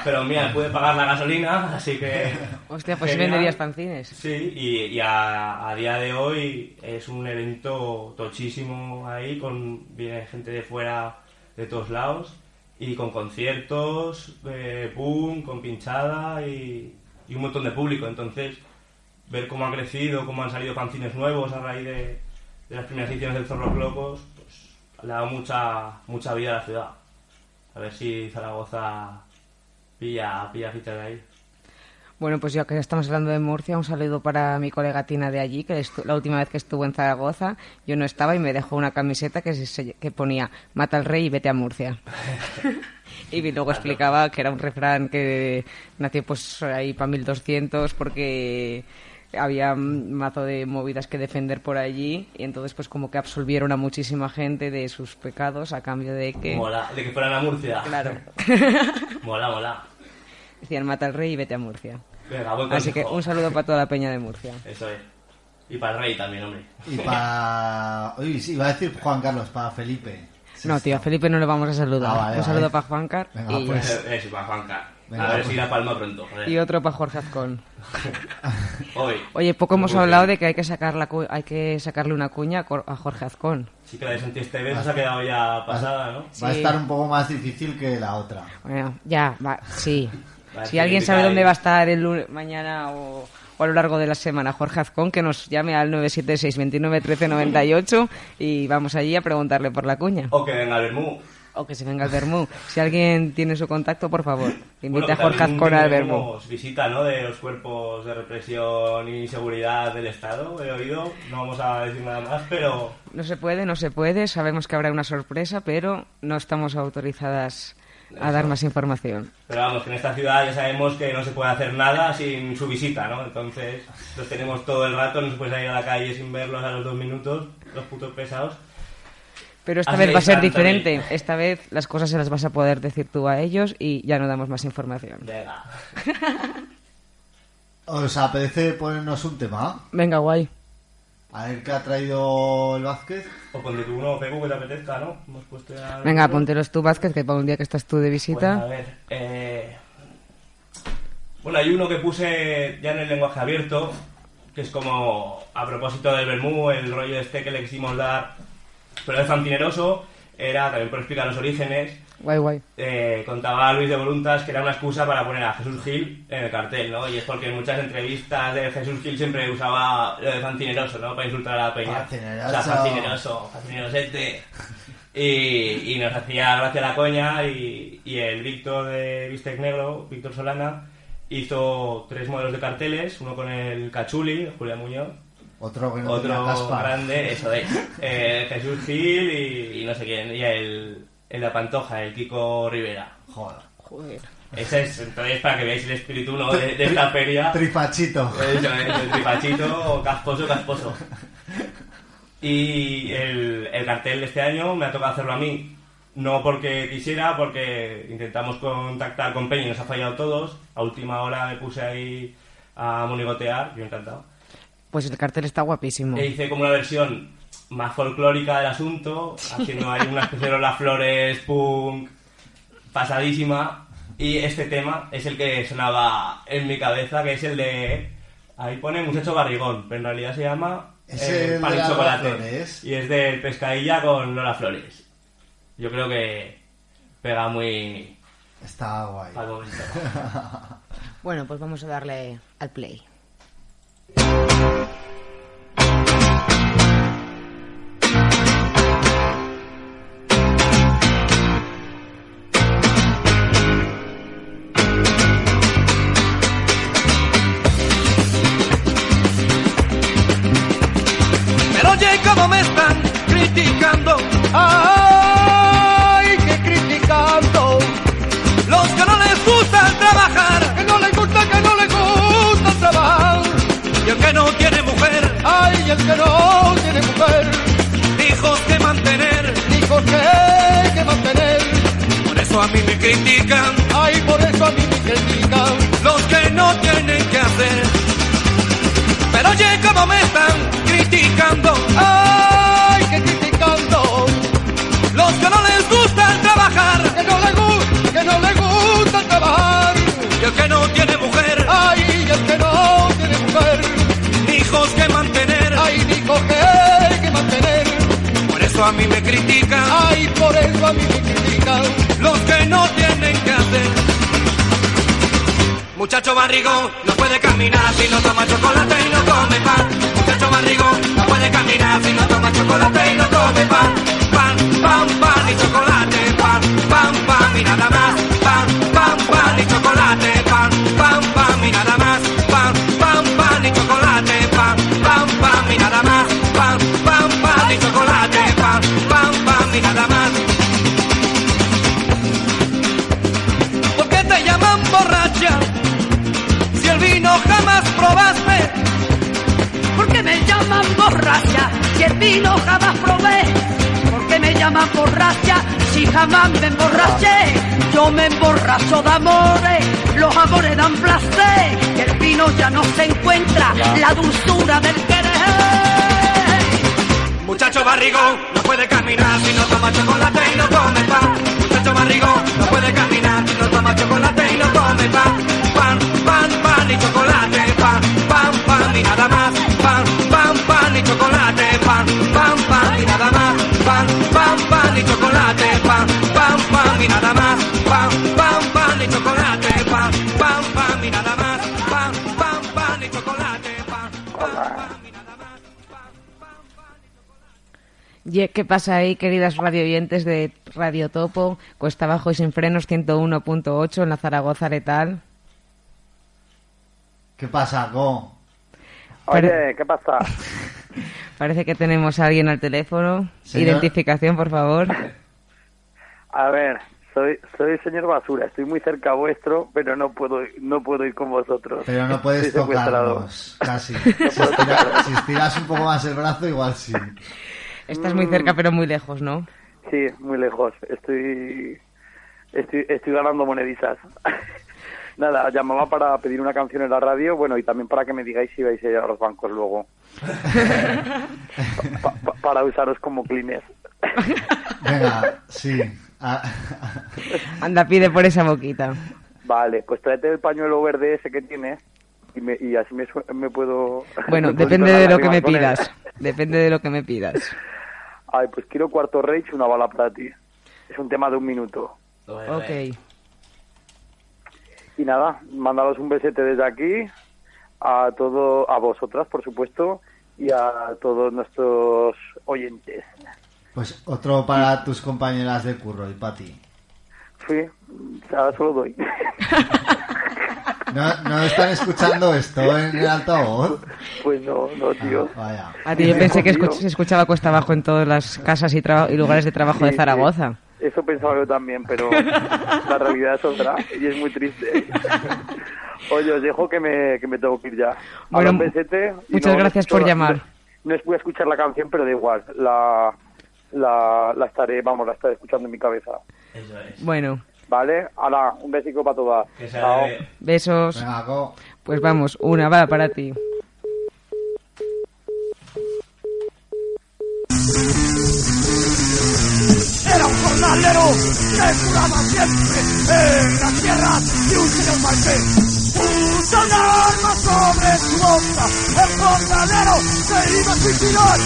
pero mira, pude pagar la gasolina, así que... Hostia, pues sí genial. venderías fanzines. Sí, y, y a, a día de hoy es un evento tochísimo ahí, con viene gente de fuera de todos lados, y con conciertos, eh, boom, con pinchada y, y un montón de público. Entonces, ver cómo ha crecido, cómo han salido fanzines nuevos a raíz de, de las primeras ediciones del Zorros Locos, le ha dado mucha, mucha vida a la ciudad. A ver si Zaragoza pilla, pilla ficha de ahí. Bueno, pues ya que estamos hablando de Murcia, un saludo para mi colega Tina de allí, que la última vez que estuvo en Zaragoza, yo no estaba y me dejó una camiseta que, se- que ponía Mata al rey y vete a Murcia. y luego explicaba que era un refrán que nació pues ahí para 1200 porque había un mazo de movidas que defender por allí y entonces pues como que absolvieron a muchísima gente de sus pecados a cambio de que... Mola, de que fueran a Murcia. Claro. Mola, mola. Decían mata al rey y vete a Murcia. Venga, buen Así que un saludo para toda la peña de Murcia. Eso es. Y para el rey también, hombre. Y para... Uy, sí, iba a decir Juan Carlos, para Felipe. Sí, No, tío, a Felipe no le vamos a saludar. Ah, vale, Un saludo vale. para Juancar Venga, y, pues. Eso, eso, para Juanca. Venga, a ver pues. si da palma pronto. joder. y otro para Jorge Azcón. Hoy. Oye, poco hemos hablado de que hay que sacar la cu- hay que sacarle una cuña a Jorge Azcón. Sí que la de Santi Esteves se ha quedado ya pasada, ¿no? Va a Sí. estar un poco más difícil que la otra. Bueno, ya, va, sí. Si sí, alguien sabe dónde va a estar el lunes, mañana o, o a lo largo de la semana Jorge Azcón, que nos llame al 976 29 13 98 y vamos allí a preguntarle por la cuña. O que venga al Bermú. O que se venga al Bermú. Si alguien tiene su contacto, por favor, invite Bueno, a Jorge Azcón al Bermú. visita, ¿no? De los cuerpos de represión y seguridad del Estado, he oído. No vamos a decir nada más, pero... No se puede, no se puede. Sabemos que habrá una sorpresa, pero no estamos autorizadas a dar más información. Pero vamos, que en esta ciudad ya sabemos que no se puede hacer nada sin su visita, ¿no? Entonces, los tenemos todo el rato, no se puede salir a la calle sin verlos a los dos minutos, los putos pesados. Pero esta Así vez va a ser diferente. Esta vez las cosas se las vas a poder decir tú a ellos y ya no damos más información. Venga. ¿Os apetece ponernos un tema? Venga, guay. A ver qué ha traído el Vázquez. O ponte tú uno, Pecu, que te apetezca, ¿no? Hemos puesto ya... Venga, póntelos tú, Vázquez, que para un día que estás tú de Pues, a visita. ver, eh... Bueno, hay uno que puse ya en el lenguaje abierto, que es como a propósito del Bermú, el rollo este que le quisimos dar, pero de fantineroso, era también por explicar los orígenes. Guay, guay. eh, contaba Luis de Voluntas que era una excusa para poner a Jesús Gil en el cartel, ¿no? Y es porque en muchas entrevistas de Jesús Gil siempre usaba lo de fantineroso, ¿no? Para insultar a la peña. Fancineroso. O sea, fantineroso, fantinerosete. Y, y nos hacía gracia la coña y, y el Víctor de Bistec Negro, Víctor Solana, hizo tres modelos de carteles, uno con el Cachuli, Julián Muñoz, Otro que no otro caspa. grande, eso es, eh, Jesús Gil y, y no sé quién, y el, el de la Pantoja, el Kiko Rivera. Joder. Joder. Ese es, entonces, para que veáis el espíritu ¿no? de, de esta feria. Trifachito. Eso es, el tripachito, casposo, casposo. Y el, el cartel de este año me ha tocado hacerlo a mí. No porque quisiera, porque intentamos contactar con Peña y nos ha fallado todos. A última hora me puse ahí a monigotear, yo encantado. Pues el cartel está guapísimo. E hice como una versión más folclórica del asunto, haciendo ahí una especie de las flores punk pasadísima. Y este tema es el que sonaba en mi cabeza, que es el de. Ahí pone muchacho barrigón, pero en realidad se llama. Es eh, el pan de y chocolate. Flores. Y es del pescadilla con Lola Flores. Yo creo que pega muy Está guay. Bueno, pues vamos a darle al play. Mí me critican. ¡Ay, por eso a mí me critican! Los que no tienen que hacer. Pero oye, cómo me están criticando. ¡Ay, que criticando! Los que no les gusta trabajar. Que no le gusta, que no le gusta trabajar. Y el que no tiene mujer. ¡Ay, el que no tiene mujer! Hijos que mantener. ¡Ay, hijos que que mantener! Por eso a mí me critican. ¡Ay, por eso a mí me critican! Los que no tienen que hacer. Muchacho barrigón, no puede caminar si no toma chocolate y no come pan. Muchacho barrigón, no puede caminar si no toma chocolate y no come pan. Pan, pan, pan y chocolate, pan, pan, pan y nada más. Pan, pan, pan y chocolate, pan, pan, pan y nada más. Pan, pan, pan y chocolate, pan, pan, pan y nada más. Borracha si el vino jamás probé? ¿Por qué me llaman borracha si jamás me emborraché? Yo me emborracho de amores, los amores dan placer, y el vino ya no se encuentra, la dulzura del querer. Muchacho barrigón, no puede caminar si no toma chocolate y no come pan. Muchacho barrigón, no puede caminar si no toma chocolate y no come pan. Pan, pan, pan y chocolate, pan, pan, pan y nada más. Chocolate, pan, pan, pan y nada más. Pan, pan, pan y chocolate, pan, pan, pan y nada más. Pan, pan, pan y chocolate, pan, pan, pan y nada más. Ye- ¿Qué pasa ahí, queridas radioyentes de Radio Topo, Cuesta Bajo y Sin Frenos 101.8 en la Zaragoza Letal? ¿Qué pasa, Go? Oye, ¿qué pasa? Parece que tenemos a alguien al teléfono. Señor- Identificación, por favor. A ver, soy soy el señor Basura, estoy muy cerca vuestro, pero no puedo no puedo ir con vosotros. Pero no puedes Estoy tocarnos, casi. Si, estira- si estiras un poco más el brazo, igual sí. Estás muy cerca, pero muy lejos, ¿no? Sí, muy lejos. Estoy estoy estoy ganando monedizas. Nada, llamaba para pedir una canción en la radio, bueno, y también para que me digáis si vais a ir a los bancos luego. Pa- pa- para usaros como cleaners. Venga, sí. Ah, Anda, pide por esa boquita. Vale, pues tráete el pañuelo verde ese que tienes y, me, y así me, me puedo... Bueno, me puedo depende de lo que me pidas. Depende de lo que me pidas. Ay, pues quiero Cuarto Rage, una bala para ti. Es un tema de un minuto. Ok. Y nada, mandaros un besete desde aquí a todo, a vosotras, por supuesto, y a todos nuestros oyentes. Pues otro para tus compañeras de curro y para ti. Sí, ahora solo doy. ¿No, ¿No están escuchando esto en el altavoz? Pues no, no, tío. Ah, vaya. A ti yo pensé que Tío. escuch- se escuchaba cuesta abajo en todas las casas y, lugares de trabajo de Zaragoza. sí. Eso pensaba yo también, pero la realidad es otra y es muy triste. Oye, os dejo que me, que me tengo que ir ya. Bueno, muchas no- gracias no- por no- llamar. No, es voy a escuchar la canción, pero da igual. La, la, la estaré, vamos, la estaré escuchando en mi cabeza. Eso es. Bueno, ¿Vale? Ahora, un besico para todas. Que se Chao. debe. besos. Venga. Pues vamos, una va para ti. Era un jornalero que curaba siempre en las tierras de un señor marqués. Puso un arma sobre su boca, el jornalero se iba a suicidar,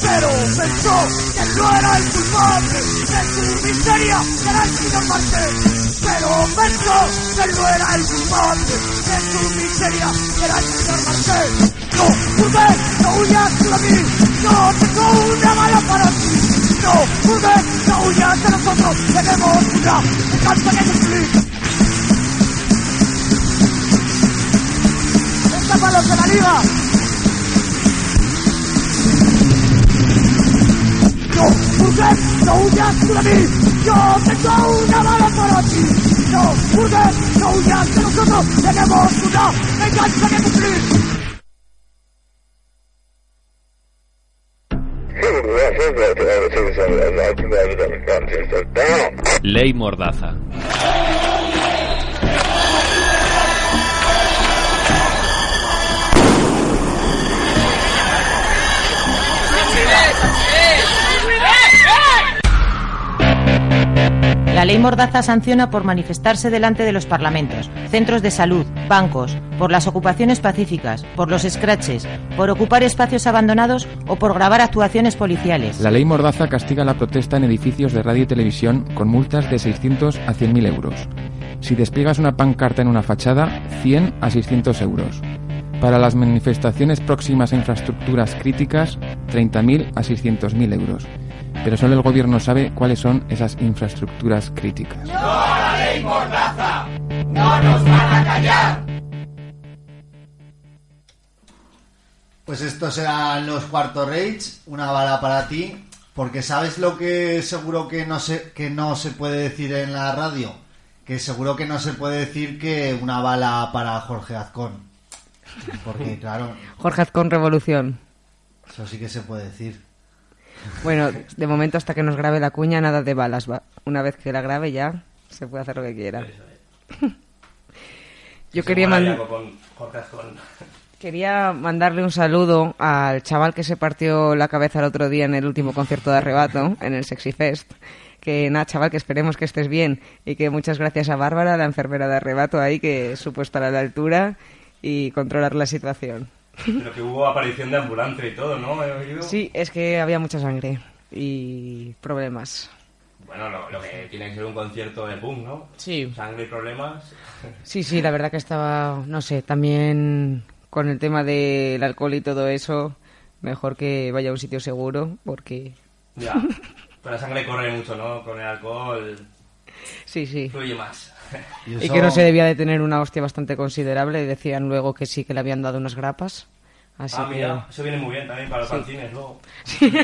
pero pensó que no era el culpable de su miseria, el señor marqués. pero pensó que no era el culpable de su miseria, era el señor Marcel. No, porque no huyas de mí, no tengo una bala para ti. No, porque no huyas de nosotros, tenemos una venganza que cumplir. ¡Esta para los de la liga! No, porque no huyas tú de mí, yo tengo una bala para ti. No, porque no huyas de nosotros, tenemos una venganza que cumplir. Ley Mordaza. La ley Mordaza sanciona por manifestarse delante de los parlamentos, centros de salud, bancos, por las ocupaciones pacíficas, por los scratches, por ocupar espacios abandonados o por grabar actuaciones policiales. La ley Mordaza castiga la protesta en edificios de radio y televisión con multas de 600 a 100.000 euros. Si despliegas una pancarta en una fachada, 100 a 600 euros. Para las manifestaciones próximas a infraestructuras críticas, 30.000 a 600.000 euros. Pero solo el gobierno sabe cuáles son esas infraestructuras críticas. ¡No a la ley Mordaza! ¡No nos van a callar! Pues estos eran los cuarto rage, una bala para ti, porque sabes lo que seguro que no se que no se puede decir en la radio, que seguro que no se puede decir que una bala para Jorge Azcón, porque claro, Jorge Azcón Revolución. eso sí que se puede decir. Bueno, de momento hasta que nos grabe la cuña, nada de balas. Va. Una vez que la grabe ya se puede hacer lo que quiera. Yo quería, con quería mandarle un saludo al chaval que se partió la cabeza el otro día en el último concierto de Arrebato, en el Sexy Fest. Que nada, chaval, que esperemos que estés bien y que muchas gracias a Bárbara, la enfermera de Arrebato ahí, que supo estar a la altura y controlar la situación. Pero que hubo aparición de ambulancia y todo, ¿no? Sí, es que había mucha sangre y problemas. Bueno, lo, lo que tiene que ser un concierto de punk, ¿no? Sí. Sangre y problemas. Sí, sí, la verdad que estaba, no sé, también con el tema del alcohol y todo eso, mejor que vaya a un sitio seguro, porque Ya. Pero la sangre corre mucho, ¿no? Con el alcohol sí, sí. fluye más. Y que no se debía de tener una hostia bastante considerable, y decían luego que sí que le habían dado unas grapas. Así ah, que... mira, eso viene muy bien también para los Sí. fanzines luego.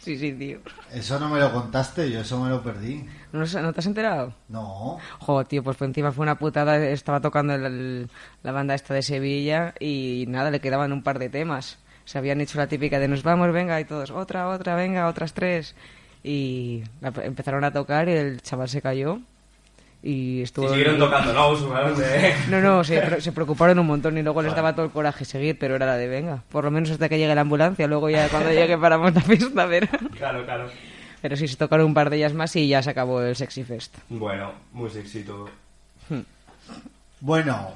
Sí, sí, tío. Eso no me lo contaste, yo eso me lo perdí. ¿No, no te has enterado? No. Jo, tío, pues encima fue una putada. Estaba tocando el- el- la banda esta de Sevilla y nada, le quedaban un par de temas. Se habían hecho la típica de nos vamos, venga, y todos, otra, otra, venga, otras tres. Y la- empezaron a tocar y el chaval se cayó. Y estuvo. Y siguieron tocando, ¿no? No, no, se, se preocuparon un montón y luego les daba todo el coraje seguir, pero era la de venga, por lo menos hasta que llegue la ambulancia, luego ya cuando llegue paramos la fiesta, pero... Claro, claro. Pero sí, se tocaron un par de ellas más y ya se acabó el Sexy Fest. Bueno, muy sexy todo. Bueno,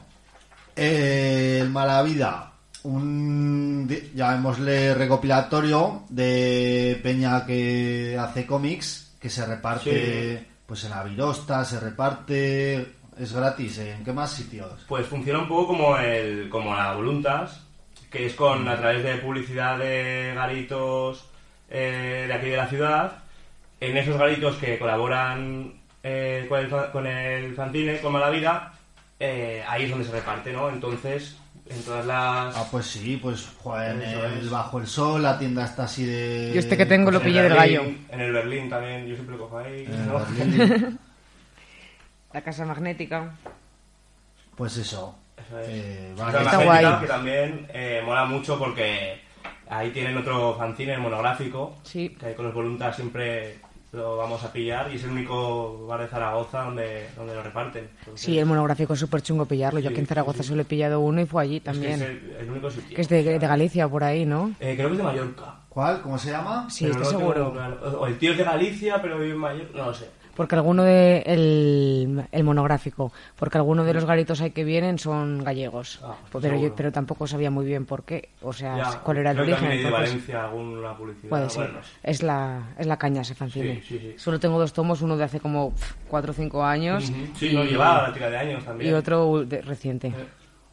eh, el Mala Vida, un, llamémosle recopilatorio de Peña que hace cómics, que se reparte Sí. Pues en Avirosta, se reparte, es gratis, ¿en qué más sitios? Pues funciona un poco como el como la Voluntas, que es con a través de publicidad de garitos eh, de aquí de la ciudad. En esos garitos que colaboran eh, con, el, con el fanzine, con Mala Vida, eh, ahí es donde se reparte, ¿no? Entonces, en todas las... Ah, pues sí, pues joder, en el es. Bajo el Sol, la tienda está así de... Yo este que tengo lo pillé del gallo. En el Berlín también, yo siempre lo cojo ahí. La casa magnética. Pues eso. Eso es. Eh, vale. Está magnética guay. Que también eh, mola mucho porque ahí tienen otro fanzine monográfico. Sí. Que ahí con los voluntas siempre lo vamos a pillar y es el único bar de Zaragoza donde, donde lo reparten. Entonces, Sí, el monográfico es súper chungo pillarlo. Yo aquí en Zaragoza solo he pillado uno y fue allí es que también. es el, el único sitio. Que es de, de Galicia, por ahí, ¿no? Eh, creo que es de Mallorca. ¿Cuál? ¿Cómo se llama? Sí, pero estoy no seguro. O el tío es de Galicia, pero vive en Mallorca. No lo sé. Porque alguno de el, el monográfico, porque algunos de los garitos ahí que vienen son gallegos. Ah, pero yo, seguro. pero tampoco sabía muy bien por qué, o sea, Ya, cuál era el origen. de Valencia alguna publicidad. Puede ser. bueno. Es la, es la caña ese fanzine. Sí, sí, sí. Solo tengo dos tomos, uno de hace como pf, cuatro o cinco años. Ujú. Sí, no, lleva la tira de años también. Y otro de- reciente.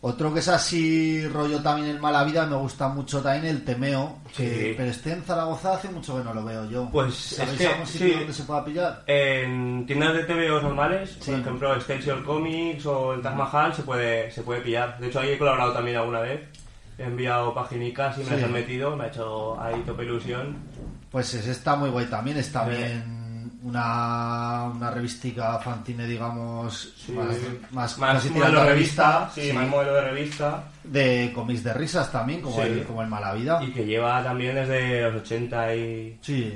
Otro que es así rollo también en mala vida, me gusta mucho también el temeo, que- Sí. pero este en Zaragoza hace mucho que no lo veo yo. Pues ¿Sabéis es que, algún sitio sí. donde se pueda pillar? En tiendas de TVOs normales, Sí. por ejemplo, Extension Comics o el Taj Mahal, se puede, se puede pillar. De hecho, ahí he colaborado también alguna vez. He enviado paginicas y me las han metido, me ha hecho ahí tope ilusión. Pues ese está muy guay también, es Sí. Una, una revistica fanzine, digamos, más, más, más casi modelo de revista, sí, sí, más modelo de revista. de cómics de risas también, como, Sí. el, como el Mala Vida. Y que lleva también desde los 80 y... Sí,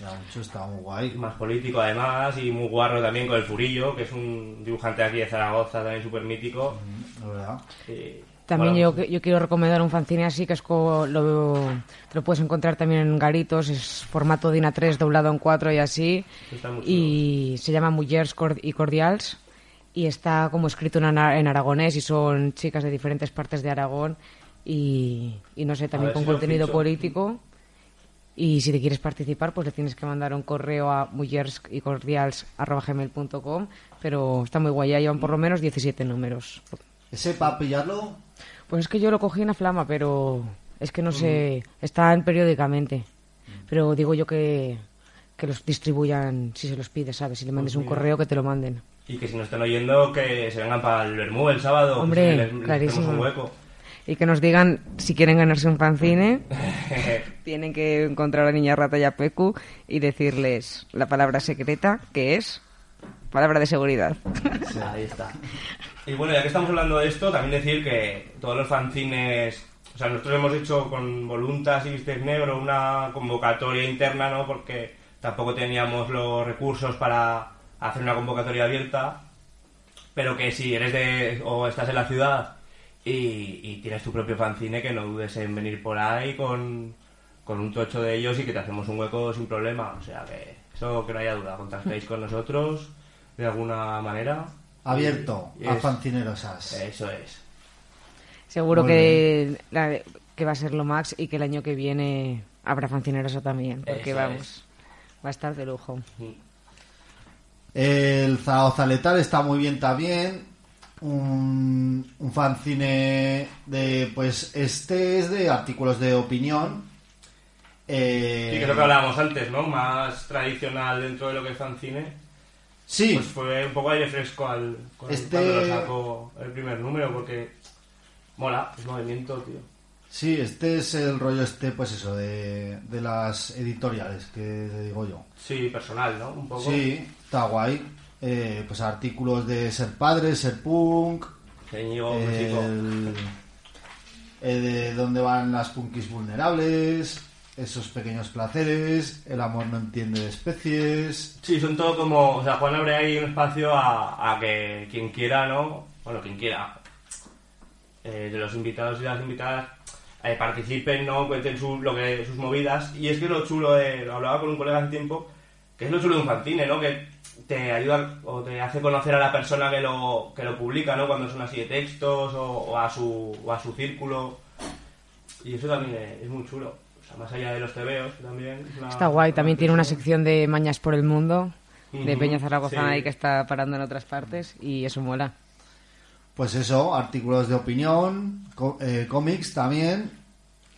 ya mucho está muy guay. Más político además y muy guarro también con el Furillo, que es un dibujante aquí de Zaragoza también súper mítico. La verdad. Y- También yo, yo quiero recomendar un fanzine así que es co- lo, te lo puedes encontrar también en Garitos, es formato DIN A3 doblado en 4 y así. Y se llama Mujeres Cord- y Cordials y está como escrito en, en aragonés y son chicas de diferentes partes de Aragón y, y no sé, también con si contenido político. Y si te quieres participar, pues le tienes que mandar un correo a mujersycordials.gmail.com pero está muy guay, ya llevan por lo menos 17 números. ¿Ese para pillarlo? Pues es que yo lo cogí en la flama, pero es que no sé, están periódicamente. Pero digo yo que, que los distribuyan si se los pides, ¿sabes? Si le mandes un mira. correo, que te lo manden. Y que si nos están oyendo, que se vengan para el Bermú el sábado. Hombre, que les- les clarísimo. un hueco. Y que nos digan si quieren ganarse un fanzine, tienen que encontrar a Niña Rata y a Pecu y decirles la palabra secreta, que es palabra de seguridad. Ahí está. Y bueno, ya que estamos hablando de esto, también decir que todos los fanzines, o sea, nosotros hemos hecho con Voluntas y Vistes Negro una convocatoria interna, ¿no? Porque tampoco teníamos los recursos para hacer una convocatoria abierta, pero que si eres de o estás en la ciudad y, tienes tu propio fanzine, que no dudes en venir por ahí con, con un tocho de ellos y que te hacemos un hueco sin problema. O sea, que eso que no haya duda, contactéis con nosotros de alguna manera. Abierto Y a es- fanzinerosas. Eso es. Seguro Muy que, la- que va a ser lo max y que el año que viene habrá fanzineroso también, porque Eso vamos, es. va a estar de lujo. El Zaragoza Letal está muy bien también. Un, un fanzine de, pues, este es de artículos de opinión. Eh, Sí, que es lo que hablábamos antes, ¿no? Más tradicional dentro de lo que es fanzine. Sí. Pues fue un poco aire fresco al, con- Este- cuando lo sacó el primer número, porque mola, es movimiento, tío. Sí, este es el rollo este, pues eso, de, de las editoriales, que digo yo. Sí, personal, ¿no? Un poco. Sí, está guay. Eh, pues artículos de ser padre, ser punk, Músico. el, eh, de dónde van las punkis vulnerables, esos pequeños placeres, el amor no entiende de especies. Sí, son todo como... O sea, Juan abre ahí un espacio a, a que quien quiera, ¿no? Bueno, quien quiera. eh, de los invitados y las invitadas eh, participen, ¿no? Cuenten su- lo que, sus movidas. Y es que lo chulo, de, lo hablaba con un colega hace tiempo, que es lo chulo de un fanzine, ¿no? Que te ayuda o te hace conocer a la persona que lo, que lo publica, ¿no? Cuando son así de textos o, a, su, o a su círculo. Y eso también es muy chulo. Más allá de los tebeos, también. una- Está guay, también tiene una sección de mañas por el mundo, de Ujú, Peña Zaragozana sí. ahí que está parando en otras partes y eso mola. Pues eso, artículos de opinión, eh, cómics también.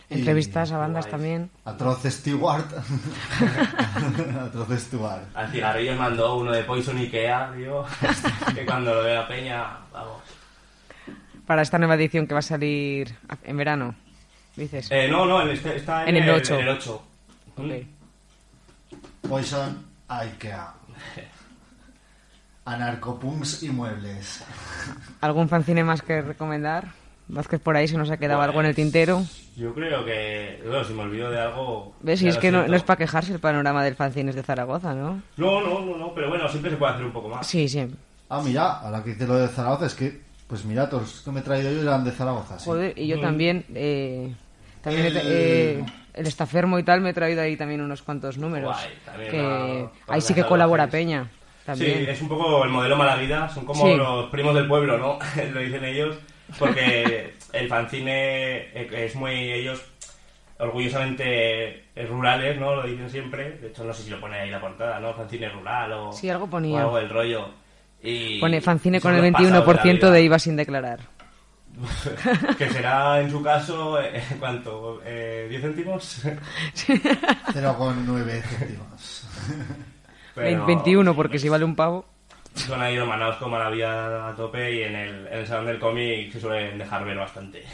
y Entrevistas a bandas también. Atroz Stewart. Atroz Stewart. Al cigarrillo mandó uno de Poison Ikea, tío. que cuando lo ve la peña, vamos. Para esta nueva edición que va a salir en verano, dices. Eh, no, no, en este- está en, En el ocho. En el 8. Ok. Poison Ikea. Anarcopunks y muebles. ¿Algún fanzine más que recomendar? Vázquez por ahí se nos ha quedado algo en el tintero. Yo creo que. Bueno, si me olvido de algo. ¿Ves? Y es que no, no es para quejarse el panorama del fanzines de Zaragoza, ¿no? No, no, no, no, pero bueno, siempre se puede hacer un poco más. Sí, sí. Ah, mira, ahora que dice lo de Zaragoza, es que, pues mira, todos los que me he traído yo eran de Zaragoza. sí. Joder, y yo Mm. también. eh, También El- eh, el estafermo y tal me he traído ahí también unos cuantos números. Guay, que ahí sí que colabora. Peña. También. Sí, es un poco el modelo mala vida, son como Sí. los primos del pueblo, ¿no? Lo dicen ellos, porque el fanzine eh, es muy ellos orgullosamente rurales, ¿no? Lo dicen siempre. De hecho, no sé si lo pone ahí la portada, ¿no? Fanzine rural o, Sí, algo ponía. o algo del rollo. Y Pone fanzine con el los pasados 21% la de. IVA sin declarar. que será en su caso, eh, ¿cuánto? Eh, ¿10 céntimos? 0,9 céntimos. Pero- 21 porque si vale un pavo. Son ahí hermanados con la vida a tope y en el, en el salón del cómic se suelen dejar ver bastante.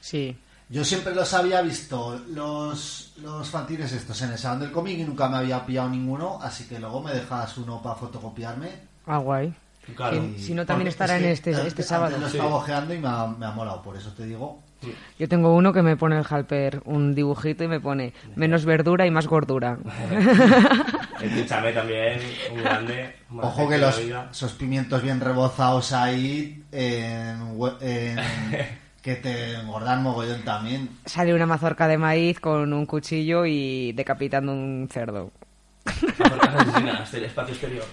Sí. Yo siempre los había visto, los, los fanzines estos, en el salón del cómic y nunca me había pillado ninguno, así que luego me dejas uno para fotocopiarme. Ah, guay. Claro. Si, si no, también estará es en este, este antes sábado. lo estaba ojeando y me ha, me ha molado, por eso te digo. Yo tengo uno que me pone el Halper un dibujito y me pone menos verdura y más gordura. El también, un grande. más Ojo que de la los, esos pimientos bien rebozados ahí, en hue- en- que te engordan mogollón también. Sale una mazorca de maíz con un cuchillo y decapitando un cerdo. Mazorcas asesinas del espacio exterior.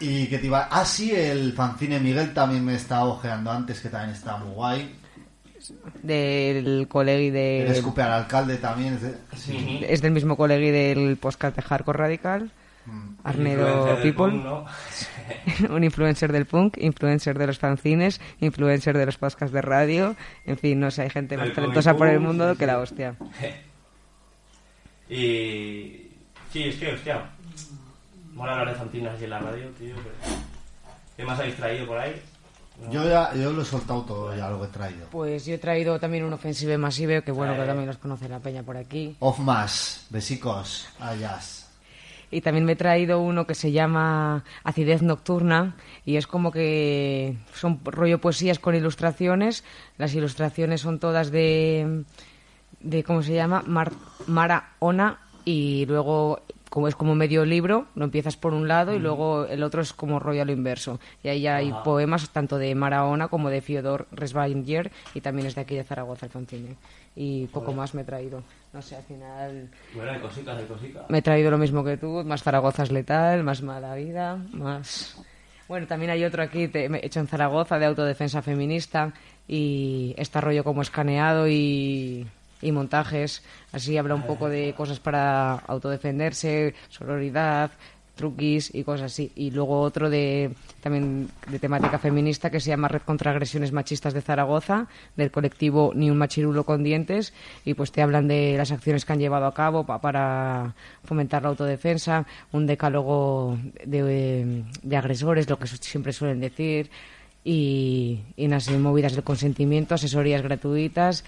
Y que te iba... Ah, sí, el fanzine Miguel también me estaba ojeando antes, que también está muy guay. Del colegui El de... escupe al alcalde también. Es de- Es del mismo colegui del podcast de Hardcore Radical. Arnedo Influencer del People. punk, ¿no? un influencer del punk, influencer de los fanzines, influencer de los podcasts de radio. En fin, no sé, hay gente más talentosa por el mundo sí, que sí. la hostia. Y. Sí, es que, hostia. Mola hablar de fantinas así en la radio, tío. pero- ¿Qué más habéis traído por ahí? No. Yo, ya, yo lo he soltado todo ya, lo que he traído. Pues yo he traído también un ofensive masive, que bueno, Eh. que también los conoce la peña por aquí. Off más, besicos, ayas. Y también me he traído uno que se llama Acidez Nocturna y es como que son rollo poesías con ilustraciones. Las ilustraciones son todas de, de ¿cómo se llama? Mar- Mara Ona y luego como es como medio libro, lo empiezas por un lado y luego el otro es como rollo a lo inverso. Y ahí hay poemas tanto de Mara Ona como de Fyodor Resbanger y también es de aquí de Zaragoza el fanzine. Y poco Joder. más me he traído. No sé, al final Bueno, hay cositas, hay cositas. me he traído lo mismo que tú, más Zaragoza es letal, más mala vida, más... Bueno, también hay otro aquí te- hecho en Zaragoza de autodefensa feminista y está rollo como escaneado y, y montajes. Así habla un poco de cosas para autodefenderse, sororidad, truquis y cosas así. Y luego otro de también de temática feminista que se llama Red contra Agresiones Machistas de Zaragoza, del colectivo Ni un machirulo con dientes, y pues te hablan de las acciones que han llevado a cabo pa- para fomentar la autodefensa, un decálogo de, de agresores, lo que siempre suelen decir, y, y unas movidas del consentimiento, asesorías gratuitas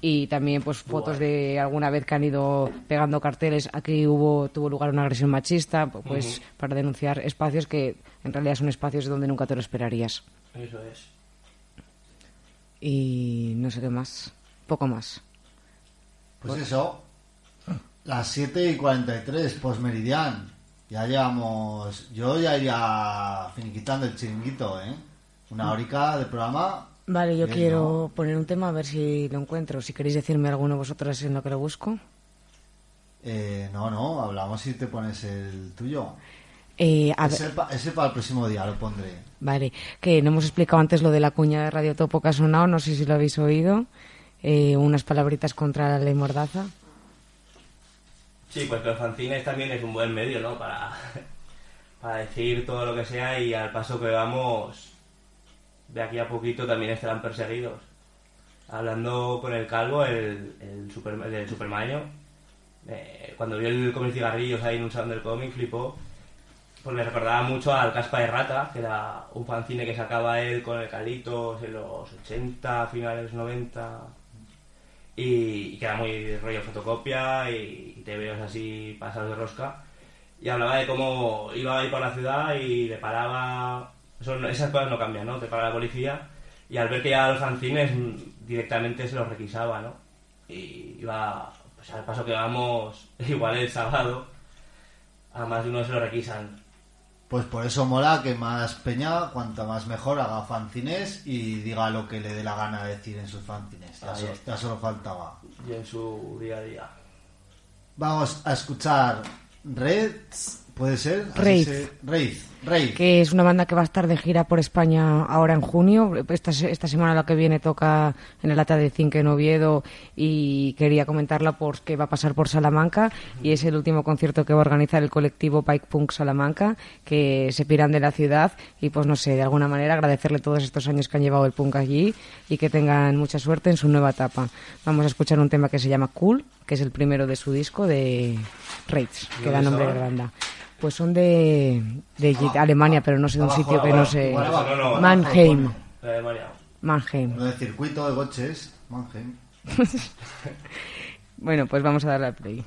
y también pues fotos de alguna vez que han ido pegando carteles aquí hubo tuvo lugar una agresión machista pu- pues Ujú. para denunciar espacios que en realidad son espacios donde nunca te lo esperarías Eso es. y no sé qué más poco más Pues eso, las 7 y 43, postmeridian. Ya llevamos. Yo ya iría finiquitando el chiringuito, ¿eh? Una horica de programa. Vale yo Bien, quiero poner un tema a ver si lo encuentro si queréis decirme alguno vosotros en lo que lo busco Eh, no, no, hablamos si te pones el tuyo. Eh, a ese, pa- ese para el próximo día lo pondré. Vale, que no hemos explicado antes lo de la cuña de Radio Topo que ha sonado, no sé si lo habéis oído. Eh, unas palabritas contra la ley Mordaza. Sí, pues que los fanzines también es un buen medio, ¿no? Para, para decir todo lo que sea y al paso que vamos, de aquí a poquito también estarán perseguidos. Hablando con el calvo, el, el, super, el del Supermaño, eh, cuando vio el cómic cigarrillos ahí en un salón del cómic, flipó. Pues me recordaba mucho al Caspa de Rata, que era un fanzine que sacaba él con el Calitos en los 80, finales 90, y, y que era muy rollo fotocopia y, y te veos así pasados de rosca. Y hablaba de cómo iba ahí por la ciudad y le paraba... eso no- esas cosas no cambian, ¿no? Te para la policía y al ver que ya los fanzines mm, directamente se los requisaba, ¿no? Y iba, pues al paso que vamos, igual el sábado, a más de uno se lo requisan. Pues por eso mola que más peña, cuanta más mejor, haga fanzines y diga lo que le dé la gana de decir en sus fanzines. Ya, solo faltaba. Y en su día a día. Vamos a escuchar Reds, ¿puede ser? Así Raid. se- Raid. Que es una banda que va a estar de gira por España ahora en junio. Esta, esta semana la que viene toca en el Lata de Zinc en Oviedo y quería comentarla porque va a pasar por Salamanca y es el último concierto que va a organizar el colectivo Pike Punk Salamanca, que se piran de la ciudad y pues no sé, de alguna manera agradecerle todos estos años que han llevado el punk allí y que tengan mucha suerte en su nueva etapa. Vamos a escuchar un tema que se llama Cool, que es el primero de su disco de Raids, que da ¿Dónde nombre a la banda. Pues son de, de Alemania, pero no sé de un sitio que no sé. Mannheim. Mannheim. No de circuito de coches, Mannheim. Bueno, pues vamos a darle al play.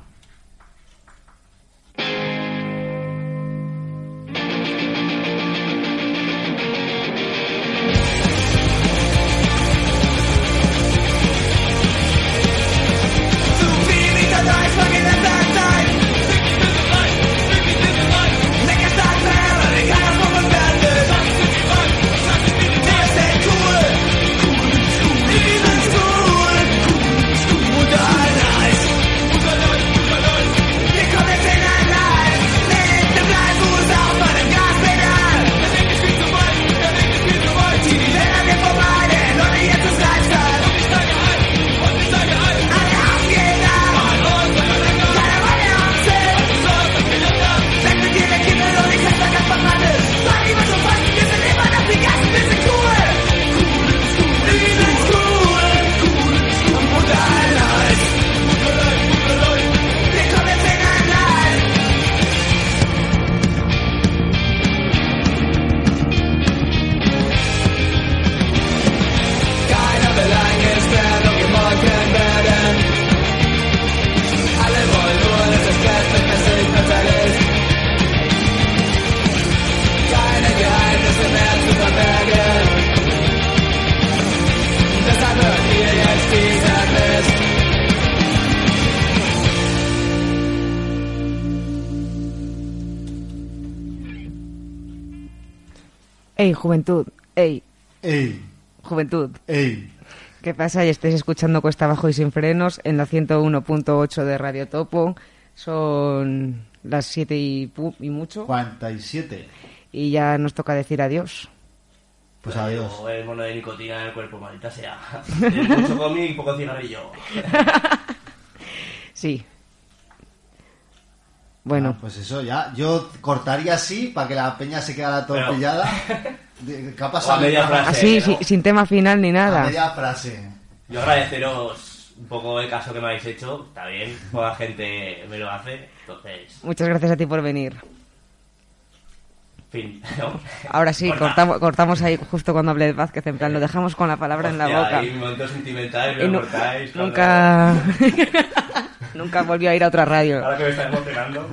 Juventud. Ey. Ey. Juventud. Ey. ¿Qué pasa? Y estáis escuchando Cuesta Abajo y Sin Frenos en la 101.8 de Radio Topo. Son las 7 y, y mucho. 47. Y ya nos toca decir adiós. Pues adiós. O el mono de nicotina en el cuerpo, maldita sea. Mucho cómic y poco cigarrillo. Sí. Bueno. Ah, pues eso ya. Yo cortaría así para que la peña se quedara todo Pero- pillada. De- ¿Qué ha O pasado? a media frase. Así, sin tema final ni A nada. media frase. Yo agradeceros un poco el caso que me habéis hecho. Está bien, poca gente me lo hace. Entonces, Muchas gracias a ti por venir. fin. ¿no? Ahora sí, Corta. cortamos, cortamos ahí justo cuando hablé de Vázquez, en plan, lo dejamos con la palabra en la boca. Y momento sentimental, me lo cortáis. cuando- nunca, nunca volvió a ir a otra radio. Ahora que me está emocionando.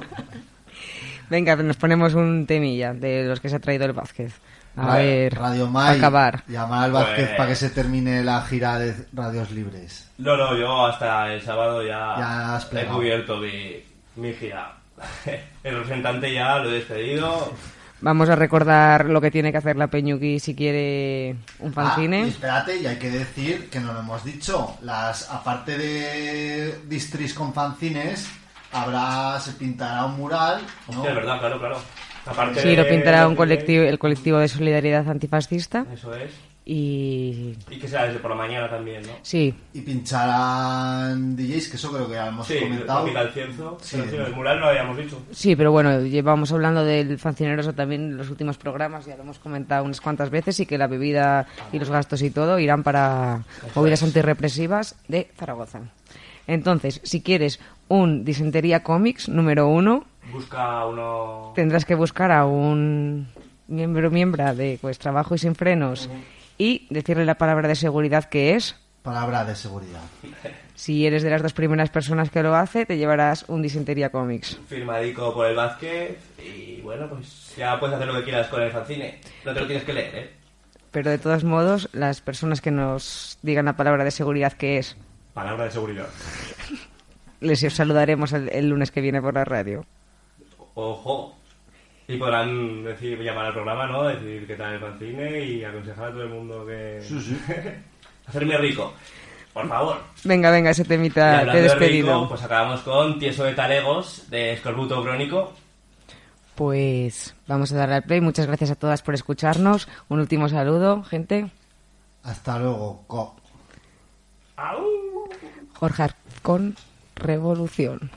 Venga, nos ponemos un temilla de los que se ha traído el Vázquez. A Ra- ver, Radio a Mai. acabar. Llamar al Vázquez Pues- para que se termine la gira de radios libres. No, no, yo hasta el sábado ya, Ya has he plegado. cubierto mi, mi gira. El representante ya lo he despedido. Vamos a recordar lo que tiene que hacer la Peñuqui si quiere un Ah, y fanzine. espérate, y hay que decir que no lo hemos dicho. Las, aparte de distris con fanzines, habrá, se pintará un mural. ¿no? Hostia, es verdad, claro, claro. Aparte sí, lo de- pintará un colectivo, el colectivo de solidaridad antifascista. Eso es. Y Y que sea desde por la mañana también, ¿no? sí, Y pincharán DJs, que eso creo que ya hemos Sí, comentado. Tropical Cienzo. Sí. El mural lo habíamos dicho. sí, pero bueno, llevamos hablando del fancineroso también en los últimos programas, ya lo hemos comentado unas cuantas veces, y que la bebida y los gastos y todo irán para movidas antirrepresivas de Zaragoza. Entonces, si quieres un Disentería Comics número uno, Busca uno... tendrás que buscar a un miembro miembra de pues trabajo y sin frenos y decirle la palabra de seguridad que es Palabra de seguridad. si eres de las dos primeras personas que lo hace te llevarás un disentería comics Firmadico por el Vázquez. Y bueno, pues ya puedes hacer lo que quieras con el fanzine. No te lo tienes que leer, ¿eh? pero de todos modos las personas que nos digan la palabra de seguridad que es Palabra de seguridad. les saludaremos el, el lunes que viene por la radio Ojo. Y podrán decir, llamar al programa, ¿no? Decir qué tal el fanzine y aconsejar a todo el mundo que... Sí, sí. Hacerme rico. Por favor. Venga, venga, ese Y temita hablando de de despedido. rico, pues acabamos con Tieso de Talegos, de Escorbuto Crónico. Pues vamos a darle al play. Muchas gracias a todas por escucharnos. Un último saludo, gente. Hasta luego. Co. Jorge con Revolución.